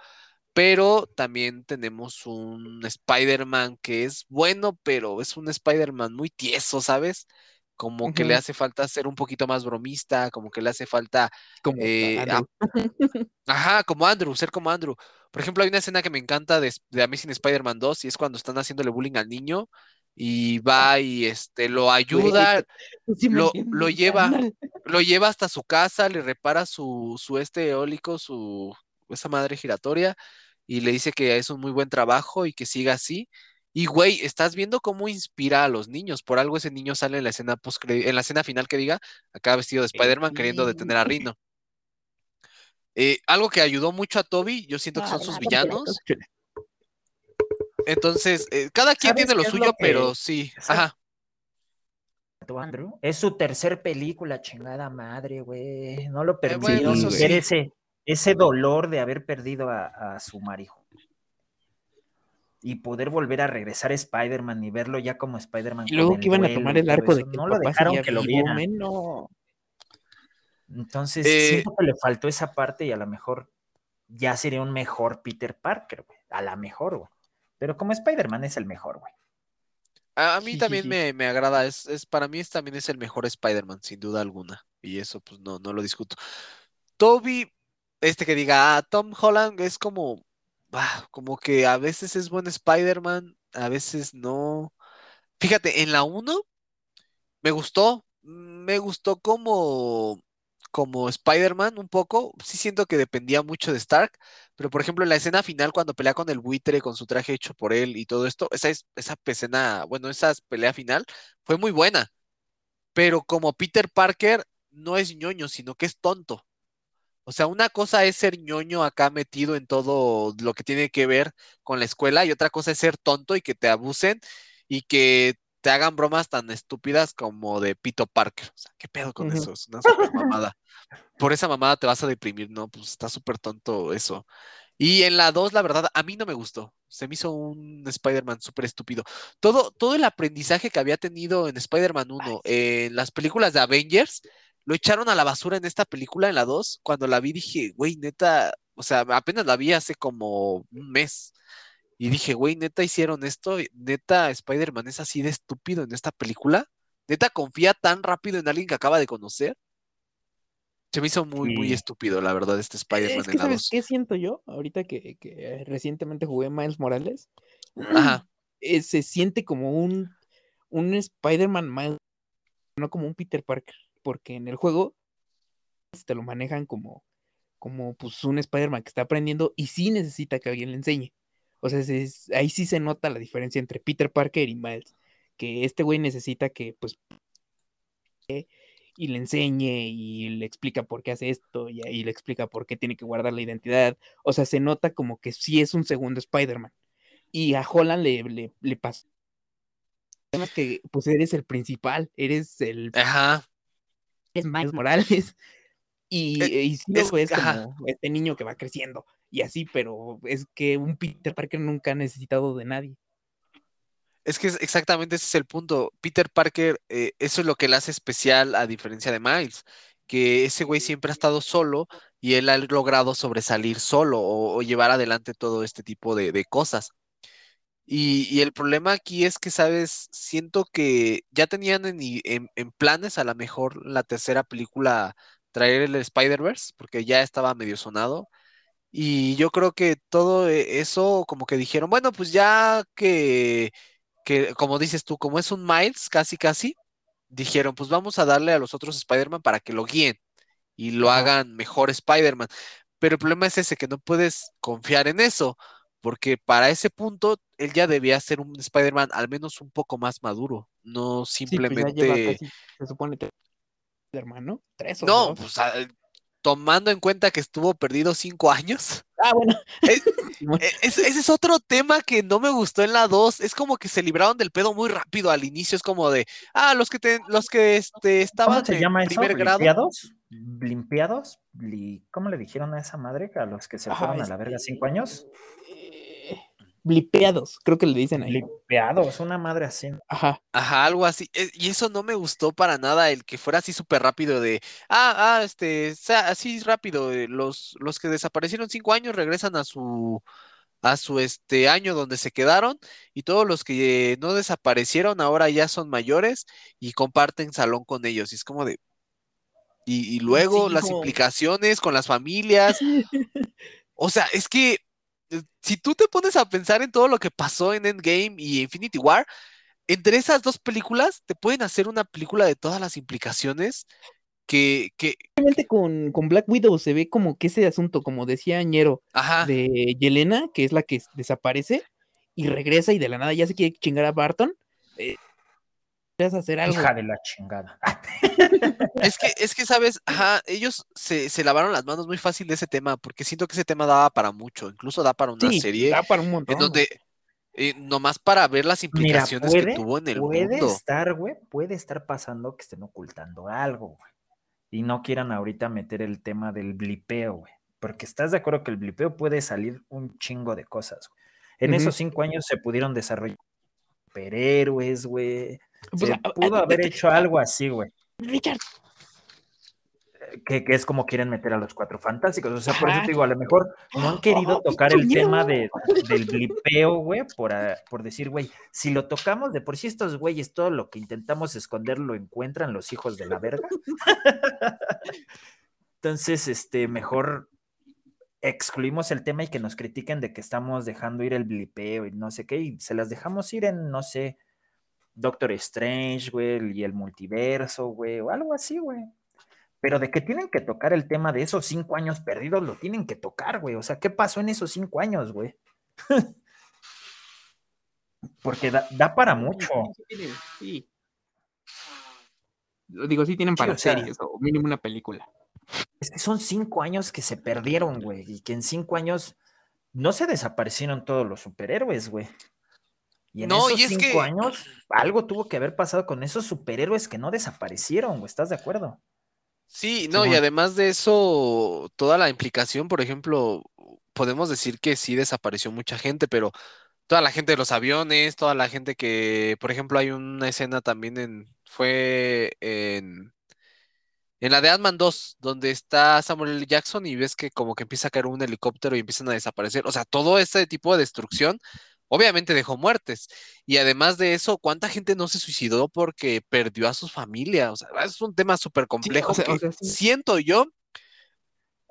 Speaker 2: pero también tenemos un Spider-Man que es bueno, pero es un Spider-Man muy tieso, ¿sabes? Como que le hace falta ser un poquito más bromista, como que le hace falta
Speaker 4: Como
Speaker 2: eh,
Speaker 4: Andrew.
Speaker 2: Ajá, como Andrew, ser como Andrew. Por ejemplo, hay una escena que me encanta de, de Amazing Spider-Man 2 y es cuando están haciéndole bullying al niño y va y este lo ayuda,
Speaker 4: sí me
Speaker 2: lo- lo lleva. lo lleva hasta su casa, le repara su, su este eólico, su esa madre giratoria y le dice que es un muy buen trabajo y que siga así. Y güey, estás viendo cómo inspira a los niños. Por algo ese niño sale en la escena post en la escena final que diga, acá vestido de Spider-Man queriendo detener a Rino. Eh, algo que ayudó mucho a Toby, yo siento que son sus villanos. Entonces, eh, cada quien
Speaker 3: ¿Sabes
Speaker 2: tiene lo
Speaker 3: lo
Speaker 2: suyo,
Speaker 3: que-
Speaker 2: pero sí.
Speaker 3: ¿sabes?
Speaker 2: Ajá.
Speaker 3: Andrew. Es su tercer película, chingada madre, güey. No lo
Speaker 2: bueno,
Speaker 4: eso
Speaker 3: ver
Speaker 2: sí.
Speaker 3: ese, ese dolor de haber perdido a, a su marido. Y poder volver a regresar a Spider-Man y verlo ya como Spider-Man.
Speaker 4: Y luego que iban a tomar el arco de que
Speaker 3: no
Speaker 4: el
Speaker 3: lo dejaron que lo
Speaker 4: vivo,
Speaker 3: viera.
Speaker 4: men, no.
Speaker 3: Entonces,
Speaker 2: Eh,
Speaker 3: siento que le faltó esa parte y a lo mejor ya sería un mejor Peter Parker, güey. A la mejor, güey. Pero como Spider-Man es el mejor, güey.
Speaker 2: A, a mí también. Me, me agrada, es, es para mí es, también es el mejor Spider-Man, sin duda alguna. Y eso pues no, no lo discuto. Toby, este que diga, ah, Tom Holland es como, ah, como que a veces es buen Spider-Man, a veces no. Fíjate, en la 1 me gustó, me gustó como, como Spider-Man un poco. Sí siento que dependía mucho de Stark, pero por ejemplo, la escena final cuando pelea con el buitre con su traje hecho por él y todo esto, esa, es- esa escena, bueno, esa pelea final fue muy buena, pero como Peter Parker no es ñoño, sino que es tonto. O sea, una cosa es ser ñoño acá metido en todo lo que tiene que ver con la escuela y otra cosa es ser tonto y que te abusen y que te hagan bromas tan estúpidas como de Pito Parker. O sea, ¿qué pedo con eso? Es una super mamada. Por esa mamada te vas a deprimir, ¿no? Pues está súper tonto eso. Y en la 2, la verdad, a mí no me gustó. Se me hizo un Spider-Man súper estúpido. Todo, todo el aprendizaje que había tenido en Spider-Man 1, en las películas de Avengers, lo echaron a la basura en esta película, en la 2. Cuando la vi dije, güey, neta, o sea, apenas la vi hace como un mes. Y dije, güey, neta hicieron esto, neta Spider-Man es así de estúpido en esta película. Neta confía tan rápido en alguien que acaba de conocer. Se me hizo muy, muy estúpido, la verdad, este Spider-Man
Speaker 4: Es que,
Speaker 2: en la
Speaker 4: ¿sabes
Speaker 2: 2.
Speaker 4: qué siento yo? Ahorita que, que recientemente jugué Miles Morales,
Speaker 2: Ajá.
Speaker 4: eh, se siente como un, un Spider-Man Miles, no como un Peter Parker, porque en el juego te lo manejan como, como pues un Spider-Man que está aprendiendo y sí necesita que alguien le enseñe. O sea, se- es- ahí sí se nota la diferencia entre Peter Parker y Miles, que este güey necesita que pues y le enseñe y le explica por qué hace esto y ahí le explica por qué tiene que guardar la identidad. O sea, se nota como que sí es un segundo Spider-Man. Y a Holland le, le, le pasa. Además que pues eres el principal, eres el
Speaker 2: Ajá.
Speaker 4: es Miles Morales. Y,
Speaker 2: Eh,
Speaker 4: y sí
Speaker 2: es-
Speaker 4: como este niño que va creciendo y así, pero es que un Peter Parker nunca ha necesitado de nadie.
Speaker 2: Es que es- exactamente ese es el punto. Peter Parker, eh, eso es lo que le hace especial a diferencia de Miles, que ese güey siempre ha estado solo y él ha logrado sobresalir solo o, o llevar adelante todo este tipo de, de cosas. Y, y el problema aquí es que, ¿sabes? Siento que ya tenían en, en- en planes a lo mejor la tercera película traer el Spider-Verse, porque ya estaba medio sonado. Y yo creo que todo e- eso, como que dijeron, bueno, pues ya que, que, como dices tú, como es un Miles, casi, casi, dijeron, pues vamos a darle a los otros Spider-Man para que lo guíen y lo hagan mejor Spider-Man. Pero el problema es ese, que no puedes confiar en eso, porque para ese punto él ya debía ser un Spider-Man al menos un poco más maduro, no
Speaker 4: Sí, pues lleva
Speaker 2: simplemente...
Speaker 4: casi, se supone, tres, hermano, tres o
Speaker 2: No,
Speaker 4: dos.
Speaker 2: pues ah, tomando en cuenta que estuvo perdido cinco años.
Speaker 4: Ah, bueno.
Speaker 2: Eh. E- es- ese es otro tema que no me gustó en la 2. Es como que se libraron del pedo muy rápido al inicio. Es como de, ah, los que te- los que este, estaban
Speaker 3: ¿Cómo se
Speaker 2: en
Speaker 3: llama eso?
Speaker 2: primer grado.
Speaker 3: ¿Limpiados? ¿Limpiados? Li- ¿Cómo le dijeron a esa madre a los que se fueron a la verga cinco años?
Speaker 4: Eh, blipeados, creo que le dicen ahí.
Speaker 3: Limpiados, una madre así.
Speaker 4: Ajá.
Speaker 2: Ajá, algo así. E- Y eso no me gustó para nada, el que fuera así súper rápido de, ah, ah, este, sea así rápido. eh, Los, los que desaparecieron cinco años regresan a su, a su este año donde se quedaron y todos los que no desaparecieron ahora ya son mayores y comparten salón con ellos. Y es como de, y, y luego
Speaker 4: Sí,
Speaker 2: las implicaciones con las familias. O sea, es que eh, si tú te pones a pensar en todo lo que pasó en Endgame y Infinity War, entre esas dos películas te pueden hacer una película de todas las implicaciones que, que,
Speaker 4: Realmente con, con Black Widow se ve como que ese asunto, como decía Ñero,
Speaker 2: ajá,
Speaker 4: de Yelena, que es la que desaparece y regresa y de la nada ya se quiere chingar a Barton. Eh, hacer algo.
Speaker 3: Hija de la chingada.
Speaker 2: es que, es que, sabes, ajá, ellos se, se lavaron las manos muy fácil de ese tema, porque siento que ese tema daba para mucho, incluso da para una
Speaker 4: sí,
Speaker 2: serie
Speaker 4: da para un montón.
Speaker 2: en donde, Y nomás para ver las
Speaker 3: Mira,
Speaker 2: implicaciones
Speaker 3: puede,
Speaker 2: que tuvo en el
Speaker 3: puede
Speaker 2: mundo.
Speaker 3: estar, güey, puede estar pasando que estén ocultando algo, güey. Y no quieran ahorita meter el tema del blipeo, güey. Porque estás de acuerdo que el blipeo puede salir un chingo de cosas, güey. En esos cinco años se pudieron desarrollar superhéroes, güey.
Speaker 4: Pues,
Speaker 3: Se pudo haber hecho algo así, güey.
Speaker 4: Richard,
Speaker 3: Que, que es como quieren meter a los cuatro fantásticos. O sea, por eso te digo, a lo mejor no han querido
Speaker 4: Oh,
Speaker 3: tocar el tema de, del blipeo, güey, por, ah, por decir, güey, si lo tocamos de por sí estos güeyes, todo lo que intentamos esconder lo encuentran los hijos de la verga. Entonces, este, mejor excluimos el tema y que nos critiquen de que estamos dejando ir el blipeo y no sé qué, y se las dejamos ir en, no sé, Doctor Strange, güey, y el multiverso, güey, o algo así, güey. Pero de que tienen que tocar el tema de esos cinco años perdidos, lo tienen que tocar, güey. O sea, ¿qué pasó en esos cinco años, güey? Porque da, da para mucho.
Speaker 4: Sí, sí. Lo Digo, sí tienen
Speaker 3: Sí,
Speaker 4: para
Speaker 3: o sea-
Speaker 4: series o mínimo una película.
Speaker 3: Es que son cinco años que se perdieron, güey. Y que en cinco años no se desaparecieron todos los superhéroes, güey. Y en
Speaker 2: No,
Speaker 3: esos
Speaker 2: y es
Speaker 3: cinco
Speaker 2: que-
Speaker 3: años algo tuvo que haber pasado con esos superhéroes que no desaparecieron. ¿Estás de acuerdo?
Speaker 2: Sí, no, y además de eso, toda la implicación, por ejemplo, podemos decir que sí desapareció mucha gente, pero toda la gente de los aviones, toda la gente que, por ejemplo, hay una escena también en, fue en, en la de Ant-Man 2, donde está Samuel L. Jackson y ves que como que empieza a caer un helicóptero y empiezan a desaparecer. O sea, todo este tipo de destrucción obviamente dejó muertes. Y además de eso, ¿cuánta gente no se suicidó porque perdió a su familia? O sea, es un tema súper complejo
Speaker 4: o
Speaker 2: que
Speaker 4: sea, sí.
Speaker 2: siento yo,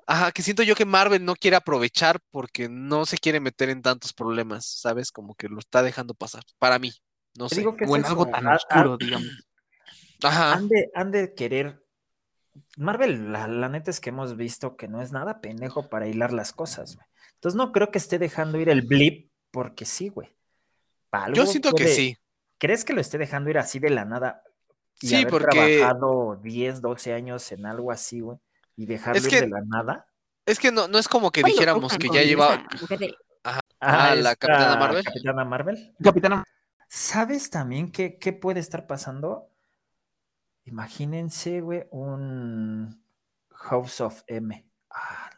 Speaker 2: ajá, que siento yo que Marvel no quiere aprovechar porque no se quiere meter en tantos problemas, ¿sabes? Como que lo está dejando pasar. Para mí, no
Speaker 3: Te
Speaker 2: sé.
Speaker 3: digo que es
Speaker 4: O en algo tan
Speaker 3: ha- ha-
Speaker 4: oscuro, digamos.
Speaker 2: Ajá.
Speaker 3: han de, han de querer. Marvel, la, la neta es que hemos visto que no es nada pendejo para hilar las cosas, güey. Entonces no creo que esté dejando ir el blip porque sí, güey.
Speaker 2: Yo siento que sí.
Speaker 3: ¿Crees que lo esté dejando ir así de la nada? Y
Speaker 2: Sí,
Speaker 3: haber
Speaker 2: porque
Speaker 3: trabajado 10, 12 años en algo así, güey. Y dejarlo
Speaker 2: Es
Speaker 3: ir de la nada.
Speaker 2: es que no, no es como que
Speaker 4: ¿Cuándo
Speaker 2: dijéramos que ya lleva.
Speaker 4: mujer de-
Speaker 2: Ah, la Capitana Marvel.
Speaker 3: Capitana Marvel.
Speaker 4: Capitana.
Speaker 3: ¿Sabes también qué, qué puede estar pasando? Imagínense, güey, un House of M. Ah.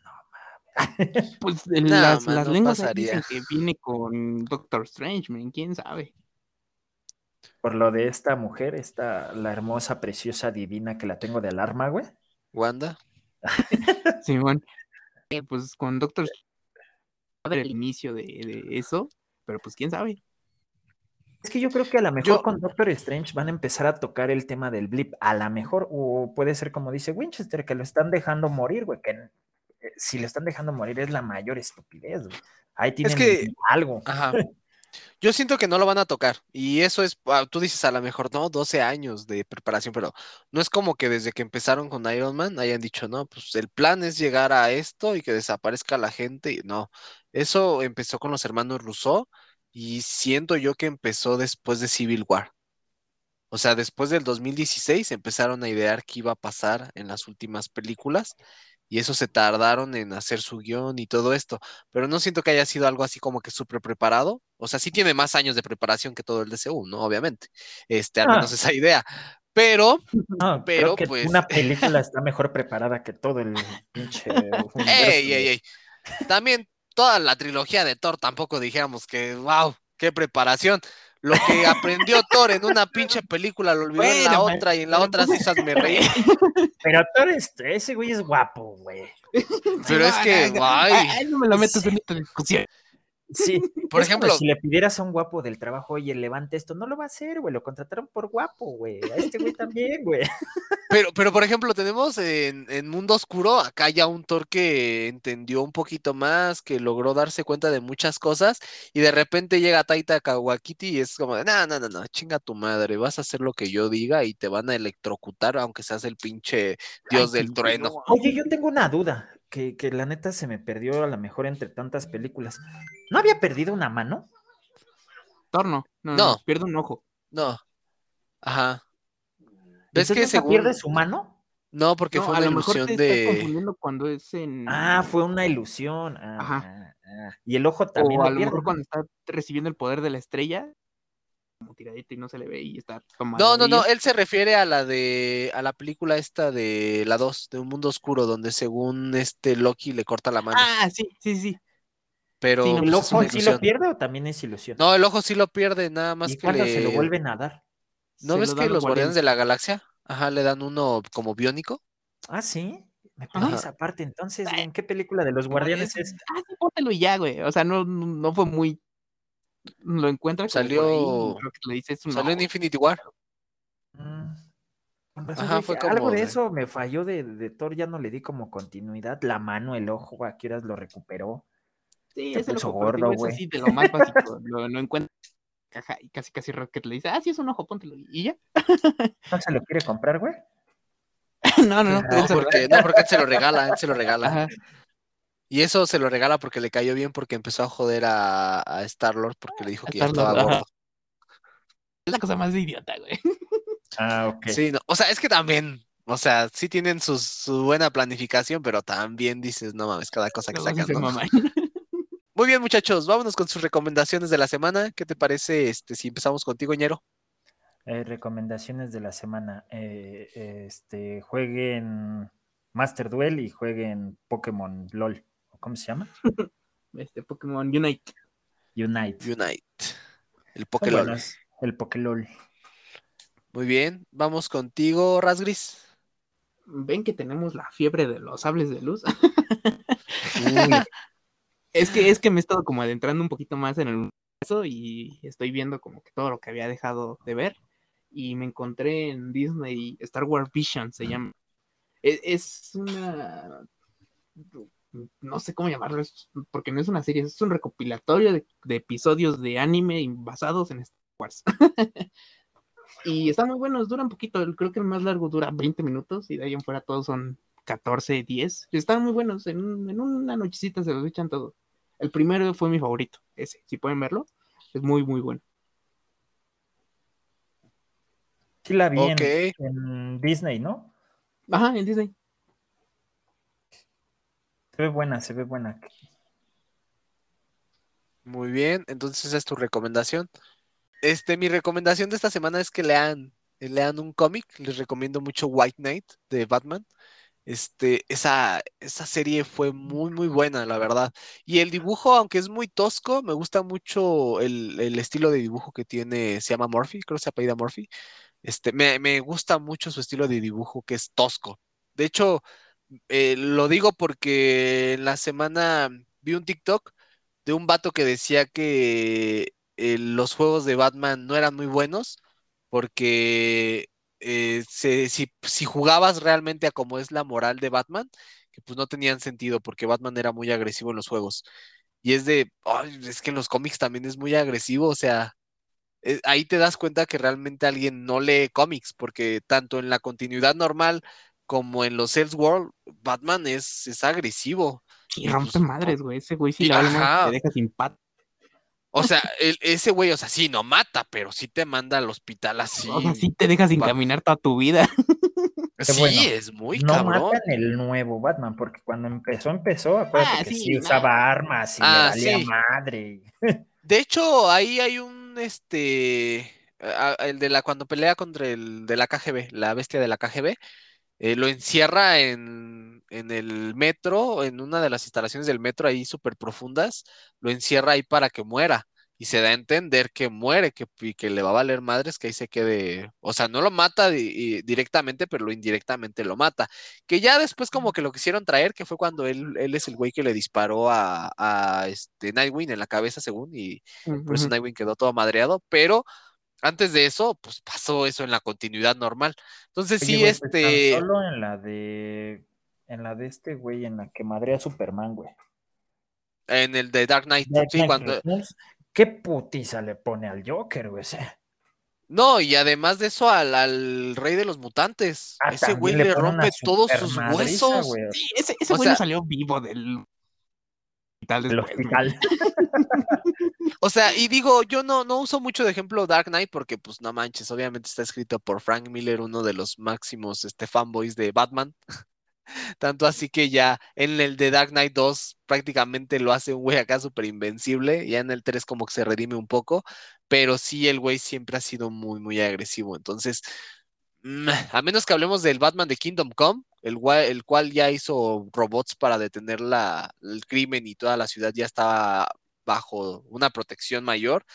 Speaker 4: Pues eh,
Speaker 2: No,
Speaker 4: las,
Speaker 2: man,
Speaker 4: las
Speaker 2: no
Speaker 4: lenguas
Speaker 2: pasaría.
Speaker 4: dicen que viene con Doctor Strange, man, quién sabe.
Speaker 3: Por lo de esta mujer, esta, la hermosa, preciosa, divina que la tengo de alarma, güey.
Speaker 2: Wanda.
Speaker 4: Simón. Eh, pues con Doctor Strange, el inicio de, de eso, pero pues quién sabe.
Speaker 3: Es que yo creo que a lo mejor
Speaker 2: Yo-
Speaker 3: con Doctor Strange van a empezar a tocar el tema del blip, a lo mejor, o puede ser como dice Winchester, que lo están dejando morir, güey, que si lo están dejando morir es la mayor estupidez, güey. Ahí tienen
Speaker 2: que-
Speaker 3: algo.
Speaker 2: Ajá. Yo siento que no lo van a tocar. Y eso es, ah, tú dices a lo mejor, no, 12 años de preparación, pero no es como que desde que empezaron con Iron Man hayan dicho, no, pues el plan es llegar a esto y que desaparezca la gente. No, eso empezó con los hermanos Rousseau y siento yo que empezó después de Civil War. O sea, después del 2016 empezaron a idear qué iba a pasar en las últimas películas y eso se tardaron en hacer su guion y todo esto pero no siento que haya sido algo así como que súper preparado. O sea, sí tiene más años de preparación que todo el DCU, ¿no? Obviamente. Este, al
Speaker 3: Ah.
Speaker 2: menos esa idea. Pero,
Speaker 3: No,
Speaker 2: pero,
Speaker 3: creo que
Speaker 2: pues-
Speaker 3: una película está mejor preparada que todo el pinche
Speaker 2: ey, ey, ey. También toda la trilogía de Thor tampoco dijéramos que, wow, qué preparación. Lo que aprendió Thor en una pinche película lo olvidó en la
Speaker 3: man,
Speaker 2: otra y en la otra sí me reí.
Speaker 3: Pero Thor, este, ese güey es guapo, güey.
Speaker 2: Pero es que,
Speaker 4: ay,
Speaker 2: ay,
Speaker 4: no me lo metas
Speaker 3: Sí.
Speaker 4: en esta discusión.
Speaker 3: Sí,
Speaker 2: por
Speaker 3: es como
Speaker 2: ejemplo,
Speaker 3: si le pidieras a un guapo del trabajo, oye, levante esto, no lo va a hacer, güey, lo contrataron por guapo, güey. A este güey también, güey.
Speaker 2: Pero, pero por ejemplo, tenemos en, en Mundo Oscuro acá ya un Thor que entendió un poquito más, que logró darse cuenta de muchas cosas, y de repente llega Taita Kawakiti y es como no, no, no, no, chinga tu madre, vas a hacer lo que yo diga y te van a electrocutar, aunque seas el pinche dios
Speaker 4: Ay,
Speaker 2: del trueno.
Speaker 3: Oye, yo tengo una duda, que, que la neta se me perdió a lo mejor entre tantas películas. ¿No había perdido una mano?
Speaker 4: Thor no, no,
Speaker 2: No.
Speaker 4: no, pierde un ojo.
Speaker 2: No. Ajá. ¿Ves que
Speaker 3: ¿nunca
Speaker 2: según...
Speaker 3: pierde su mano?
Speaker 2: No, porque
Speaker 4: No,
Speaker 2: fue
Speaker 4: a
Speaker 2: una
Speaker 4: lo mejor
Speaker 2: ilusión
Speaker 4: estás
Speaker 2: de...
Speaker 4: confundiendo cuando es en.
Speaker 3: Ah, fue una ilusión. Ah,
Speaker 4: Ajá.
Speaker 3: ah, Ah, y el ojo también
Speaker 4: o
Speaker 3: lo
Speaker 4: a lo
Speaker 3: pierde,
Speaker 4: mejor cuando está recibiendo el poder de la estrella, como tiradito y no se le ve y está tomando.
Speaker 2: No, no, no, él se refiere a la de, a la película esta de la 2, de Un Mundo Oscuro, donde según este Loki le corta la mano,
Speaker 4: Ah, sí, sí, sí.
Speaker 2: pero
Speaker 4: sí, no,
Speaker 2: pues,
Speaker 3: ¿El
Speaker 2: es
Speaker 3: ojo sí lo pierde o también es ilusión?
Speaker 2: No, el ojo sí lo pierde, nada más
Speaker 3: ¿Y
Speaker 2: que
Speaker 3: cuando
Speaker 2: le...
Speaker 3: se lo vuelven a dar?
Speaker 2: ¿No
Speaker 4: Se
Speaker 2: ves
Speaker 4: lo
Speaker 2: que los Guardianes de la Galaxia, ajá, le dan uno como biónico?
Speaker 3: Ah, sí. Me perdí esa parte. Entonces, ¿en qué película de los guardianes es?
Speaker 4: Ah, sí, póntelo y ya, güey. O sea, no no fue muy. Lo encuentra ahí,
Speaker 2: Salió-
Speaker 4: le dice es un
Speaker 2: Salió en. Infinity War.
Speaker 3: Mm, con razón
Speaker 2: Ajá,
Speaker 3: dije,
Speaker 2: fue
Speaker 3: algo
Speaker 2: como
Speaker 3: de
Speaker 2: de-
Speaker 3: eso me falló de, de Thor, ya no le di como continuidad. La mano, el ojo, a qué horas lo recuperó.
Speaker 4: Sí,
Speaker 3: se puso
Speaker 4: pero digo,
Speaker 3: gordo,
Speaker 4: es
Speaker 3: güey.
Speaker 4: así de lo más básico. lo, lo encuentra caja y casi casi Rocket le dice, ah, sí es un ojo, póntelo. Y ya.
Speaker 3: ¿No se lo quiere comprar, güey?
Speaker 4: no, no, no.
Speaker 2: No, porque, no, porque él se lo regala, él se lo regala.
Speaker 4: Ajá.
Speaker 2: Y eso se lo regala porque le cayó bien porque empezó a joder a, a Star-Lord porque le dijo que ya estaba
Speaker 4: ajá.
Speaker 2: gordo.
Speaker 4: Es la cosa más idiota, güey.
Speaker 3: Ah, ok.
Speaker 2: Sí, no, o sea, es que también, o sea, sí tienen sus- su buena planificación, pero también dices, no mames, cada cosa que
Speaker 4: sí
Speaker 2: sacan, ¿no? Muy bien, muchachos, vámonos con sus recomendaciones de la semana. ¿Qué te parece este, si empezamos contigo, Ñero?
Speaker 3: Eh, recomendaciones de la semana. Eh, este, jueguen Master Duel y jueguen Pokémon LOL. ¿O ¿Cómo se llama?
Speaker 4: Este Pokémon Unite.
Speaker 3: Unite.
Speaker 2: Unite. El Pokélol.
Speaker 3: El Pokélol.
Speaker 2: Muy bien, vamos contigo, Rasgris.
Speaker 4: Ven que tenemos la fiebre de los sables de luz. Es que, es que me he estado como adentrando un poquito más en el universo y estoy viendo como que todo lo que había dejado de ver. Y me encontré en Disney Star Wars Vision, se llama. E- Es, una. No sé cómo llamarlo, es- porque no es una serie, es un recopilatorio de, de episodios de anime basados en Star Wars. y están muy buenos, duran poquito. Creo que el más largo dura 20 minutos y de ahí en fuera todos son 14, 10. Están muy buenos, en, un- en una nochecita se los echan todo. El primero fue mi favorito, ese, si pueden verlo, es muy, muy bueno.
Speaker 3: sí la vi en, Disney, ¿no?
Speaker 4: Ajá, en Disney.
Speaker 3: Se ve buena, se ve buena.
Speaker 2: Muy bien, entonces esa es tu recomendación. Este, mi recomendación de esta semana es que lean, lean un cómic. Les recomiendo mucho White Knight de Batman. Este, esa, esa serie fue muy, muy buena, la verdad. Y el dibujo, aunque es muy tosco, me gusta mucho el, el estilo de dibujo que tiene, se llama Murphy, creo que se apellida Murphy. Este, me, me gusta mucho su estilo de dibujo, que es tosco. De hecho, eh, lo digo porque en la semana vi un TikTok de un vato que decía que eh, los juegos de Batman no eran muy buenos porque eh, si, si jugabas realmente a como es la moral de Batman, que pues no tenían sentido porque Batman era muy agresivo en los juegos. Y es de, "Ay, es que en los cómics también es muy agresivo, o sea, ahí te das cuenta que realmente alguien no lee cómics, porque tanto en la continuidad normal como en los Elseworld, Batman es, es agresivo.
Speaker 4: Y rompe
Speaker 2: pues,
Speaker 4: madres, güey. Ese güey sí madre,
Speaker 2: ajá.
Speaker 4: te deja sin pat.
Speaker 2: O sea, el- ese güey, o sea, sí, no mata, pero sí te manda al hospital así.
Speaker 4: O sea, sí te deja sin caminar toda tu vida.
Speaker 2: Sí,
Speaker 3: bueno,
Speaker 2: es muy
Speaker 3: no
Speaker 2: cabrón.
Speaker 3: matan el nuevo Batman, porque cuando empezó, empezó, acuérdate
Speaker 4: Ah,
Speaker 3: que
Speaker 4: sí,
Speaker 3: sí,
Speaker 4: no.
Speaker 3: usaba armas y
Speaker 2: Ah,
Speaker 3: le valía
Speaker 2: sí.
Speaker 3: madre.
Speaker 2: De hecho, ahí hay un, este, el de la, cuando pelea contra el de la KGB, la bestia de la KGB, eh, lo encierra en, en el metro, en una de las instalaciones del metro ahí súper profundas, lo encierra ahí para que muera. Y se da a entender que muere, que, y que le va a valer madres, que ahí se quede. O sea, no lo mata di- directamente, pero lo indirectamente lo mata. Que ya después como que lo quisieron traer, que fue cuando él, él es el güey que le disparó a, a este Nightwing en la cabeza, según, y por eso. Nightwing quedó todo madreado, pero antes de eso, pues pasó eso en la continuidad normal. Entonces
Speaker 3: Oye,
Speaker 2: sí,
Speaker 3: güey, pues,
Speaker 2: este,
Speaker 3: solo en la de. En la de este güey, en la que madrea a Superman, güey.
Speaker 2: en el de Dark Knight,
Speaker 3: Dark
Speaker 2: sí,
Speaker 3: Knight
Speaker 2: cuando,
Speaker 3: Returns, ¿Qué putiza le pone al Joker, güey?
Speaker 2: No, y además de eso al, al rey de los mutantes,
Speaker 3: ah,
Speaker 2: ese güey le rompe todos sus huesos.
Speaker 3: güey,
Speaker 4: Sí, ese, güey no salió vivo del hospital
Speaker 3: del hospital.
Speaker 2: O sea, y digo, yo no, no uso mucho de ejemplo Dark Knight porque, pues, no manches, obviamente está escrito por Frank Miller, uno de los máximos este, fanboys de Batman. Tanto así que ya en el de Dark Knight 2 prácticamente lo hace un güey acá súper invencible. Ya en el 3 como que se redime un poco. Pero sí, el güey siempre ha sido muy, muy agresivo. Entonces, mm, a menos que hablemos del Batman de Kingdom Come, el, el cual ya hizo robots para detener la, el crimen y toda la ciudad ya estaba bajo una protección mayor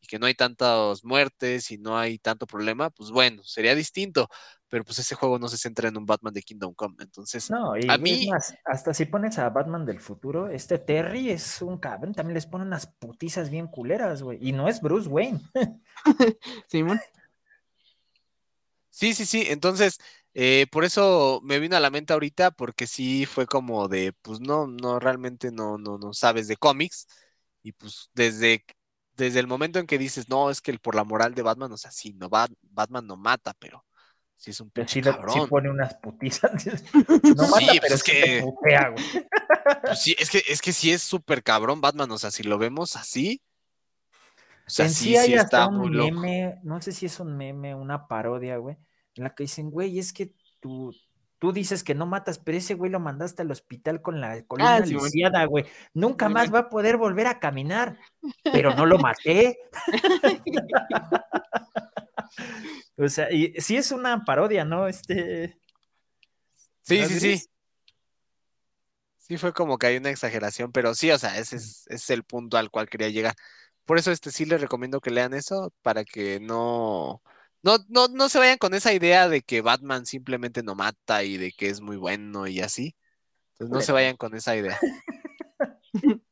Speaker 2: y que no hay tantas muertes y no hay tanto problema, pues bueno, sería distinto, pero pues ese juego no se centra en un Batman de Kingdom Come, entonces
Speaker 3: No, y
Speaker 2: A
Speaker 3: es
Speaker 2: mí-
Speaker 3: más, hasta si pones a Batman del futuro, este Terry es un cabrón, también les pone unas putizas bien culeras, güey. Y no es Bruce Wayne.
Speaker 4: Simón.
Speaker 2: sí, sí, sí, entonces eh, por eso me vino a la mente ahorita porque sí fue como de, pues no, no, realmente no, no, no sabes de cómics y pues desde, desde el momento en que dices, no, es que el- por la moral de Batman, o sea, sí, no, Bat- Batman no mata, pero sí es un pinche
Speaker 3: sí, le- sí
Speaker 2: cabrón.
Speaker 3: pone unas putizas. No mata,
Speaker 2: Sí, pues
Speaker 3: pero
Speaker 2: es que-
Speaker 3: putea.
Speaker 2: Pues sí, es que, es que sí es súper cabrón Batman, o sea, si lo vemos así, o sea,
Speaker 3: en
Speaker 2: sí,
Speaker 3: sí hay
Speaker 2: sí
Speaker 3: hasta
Speaker 2: está muy
Speaker 3: un
Speaker 2: loco.
Speaker 3: meme, no sé si es un meme, una parodia, güey, en la que dicen, güey, es que tú, tú dices que no matas, pero ese güey lo mandaste al hospital con la columna
Speaker 4: Ah,
Speaker 3: lisiada, güey. Nunca más va a poder volver a caminar, pero no lo maté. o sea, y sí es una parodia, ¿no? Este,
Speaker 2: Sí,
Speaker 3: ¿Así
Speaker 2: sí, sí. Sí fue como que hay una exageración, pero sí, o sea, ese es, ese es el punto al cual quería llegar. Por eso este sí les recomiendo que lean eso para que no, no, no, no se vayan con esa idea de que Batman simplemente no mata y de que es muy bueno y así. Entonces no se vayan con esa idea.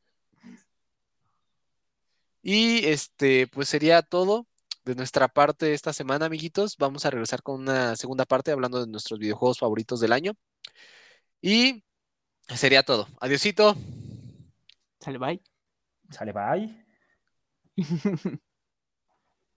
Speaker 2: Y este, pues sería todo de nuestra parte esta semana, amiguitos. Vamos a regresar con una segunda parte hablando de nuestros videojuegos favoritos del año. Y sería todo. Adiosito.
Speaker 4: Sale, bye.
Speaker 3: sale, bye.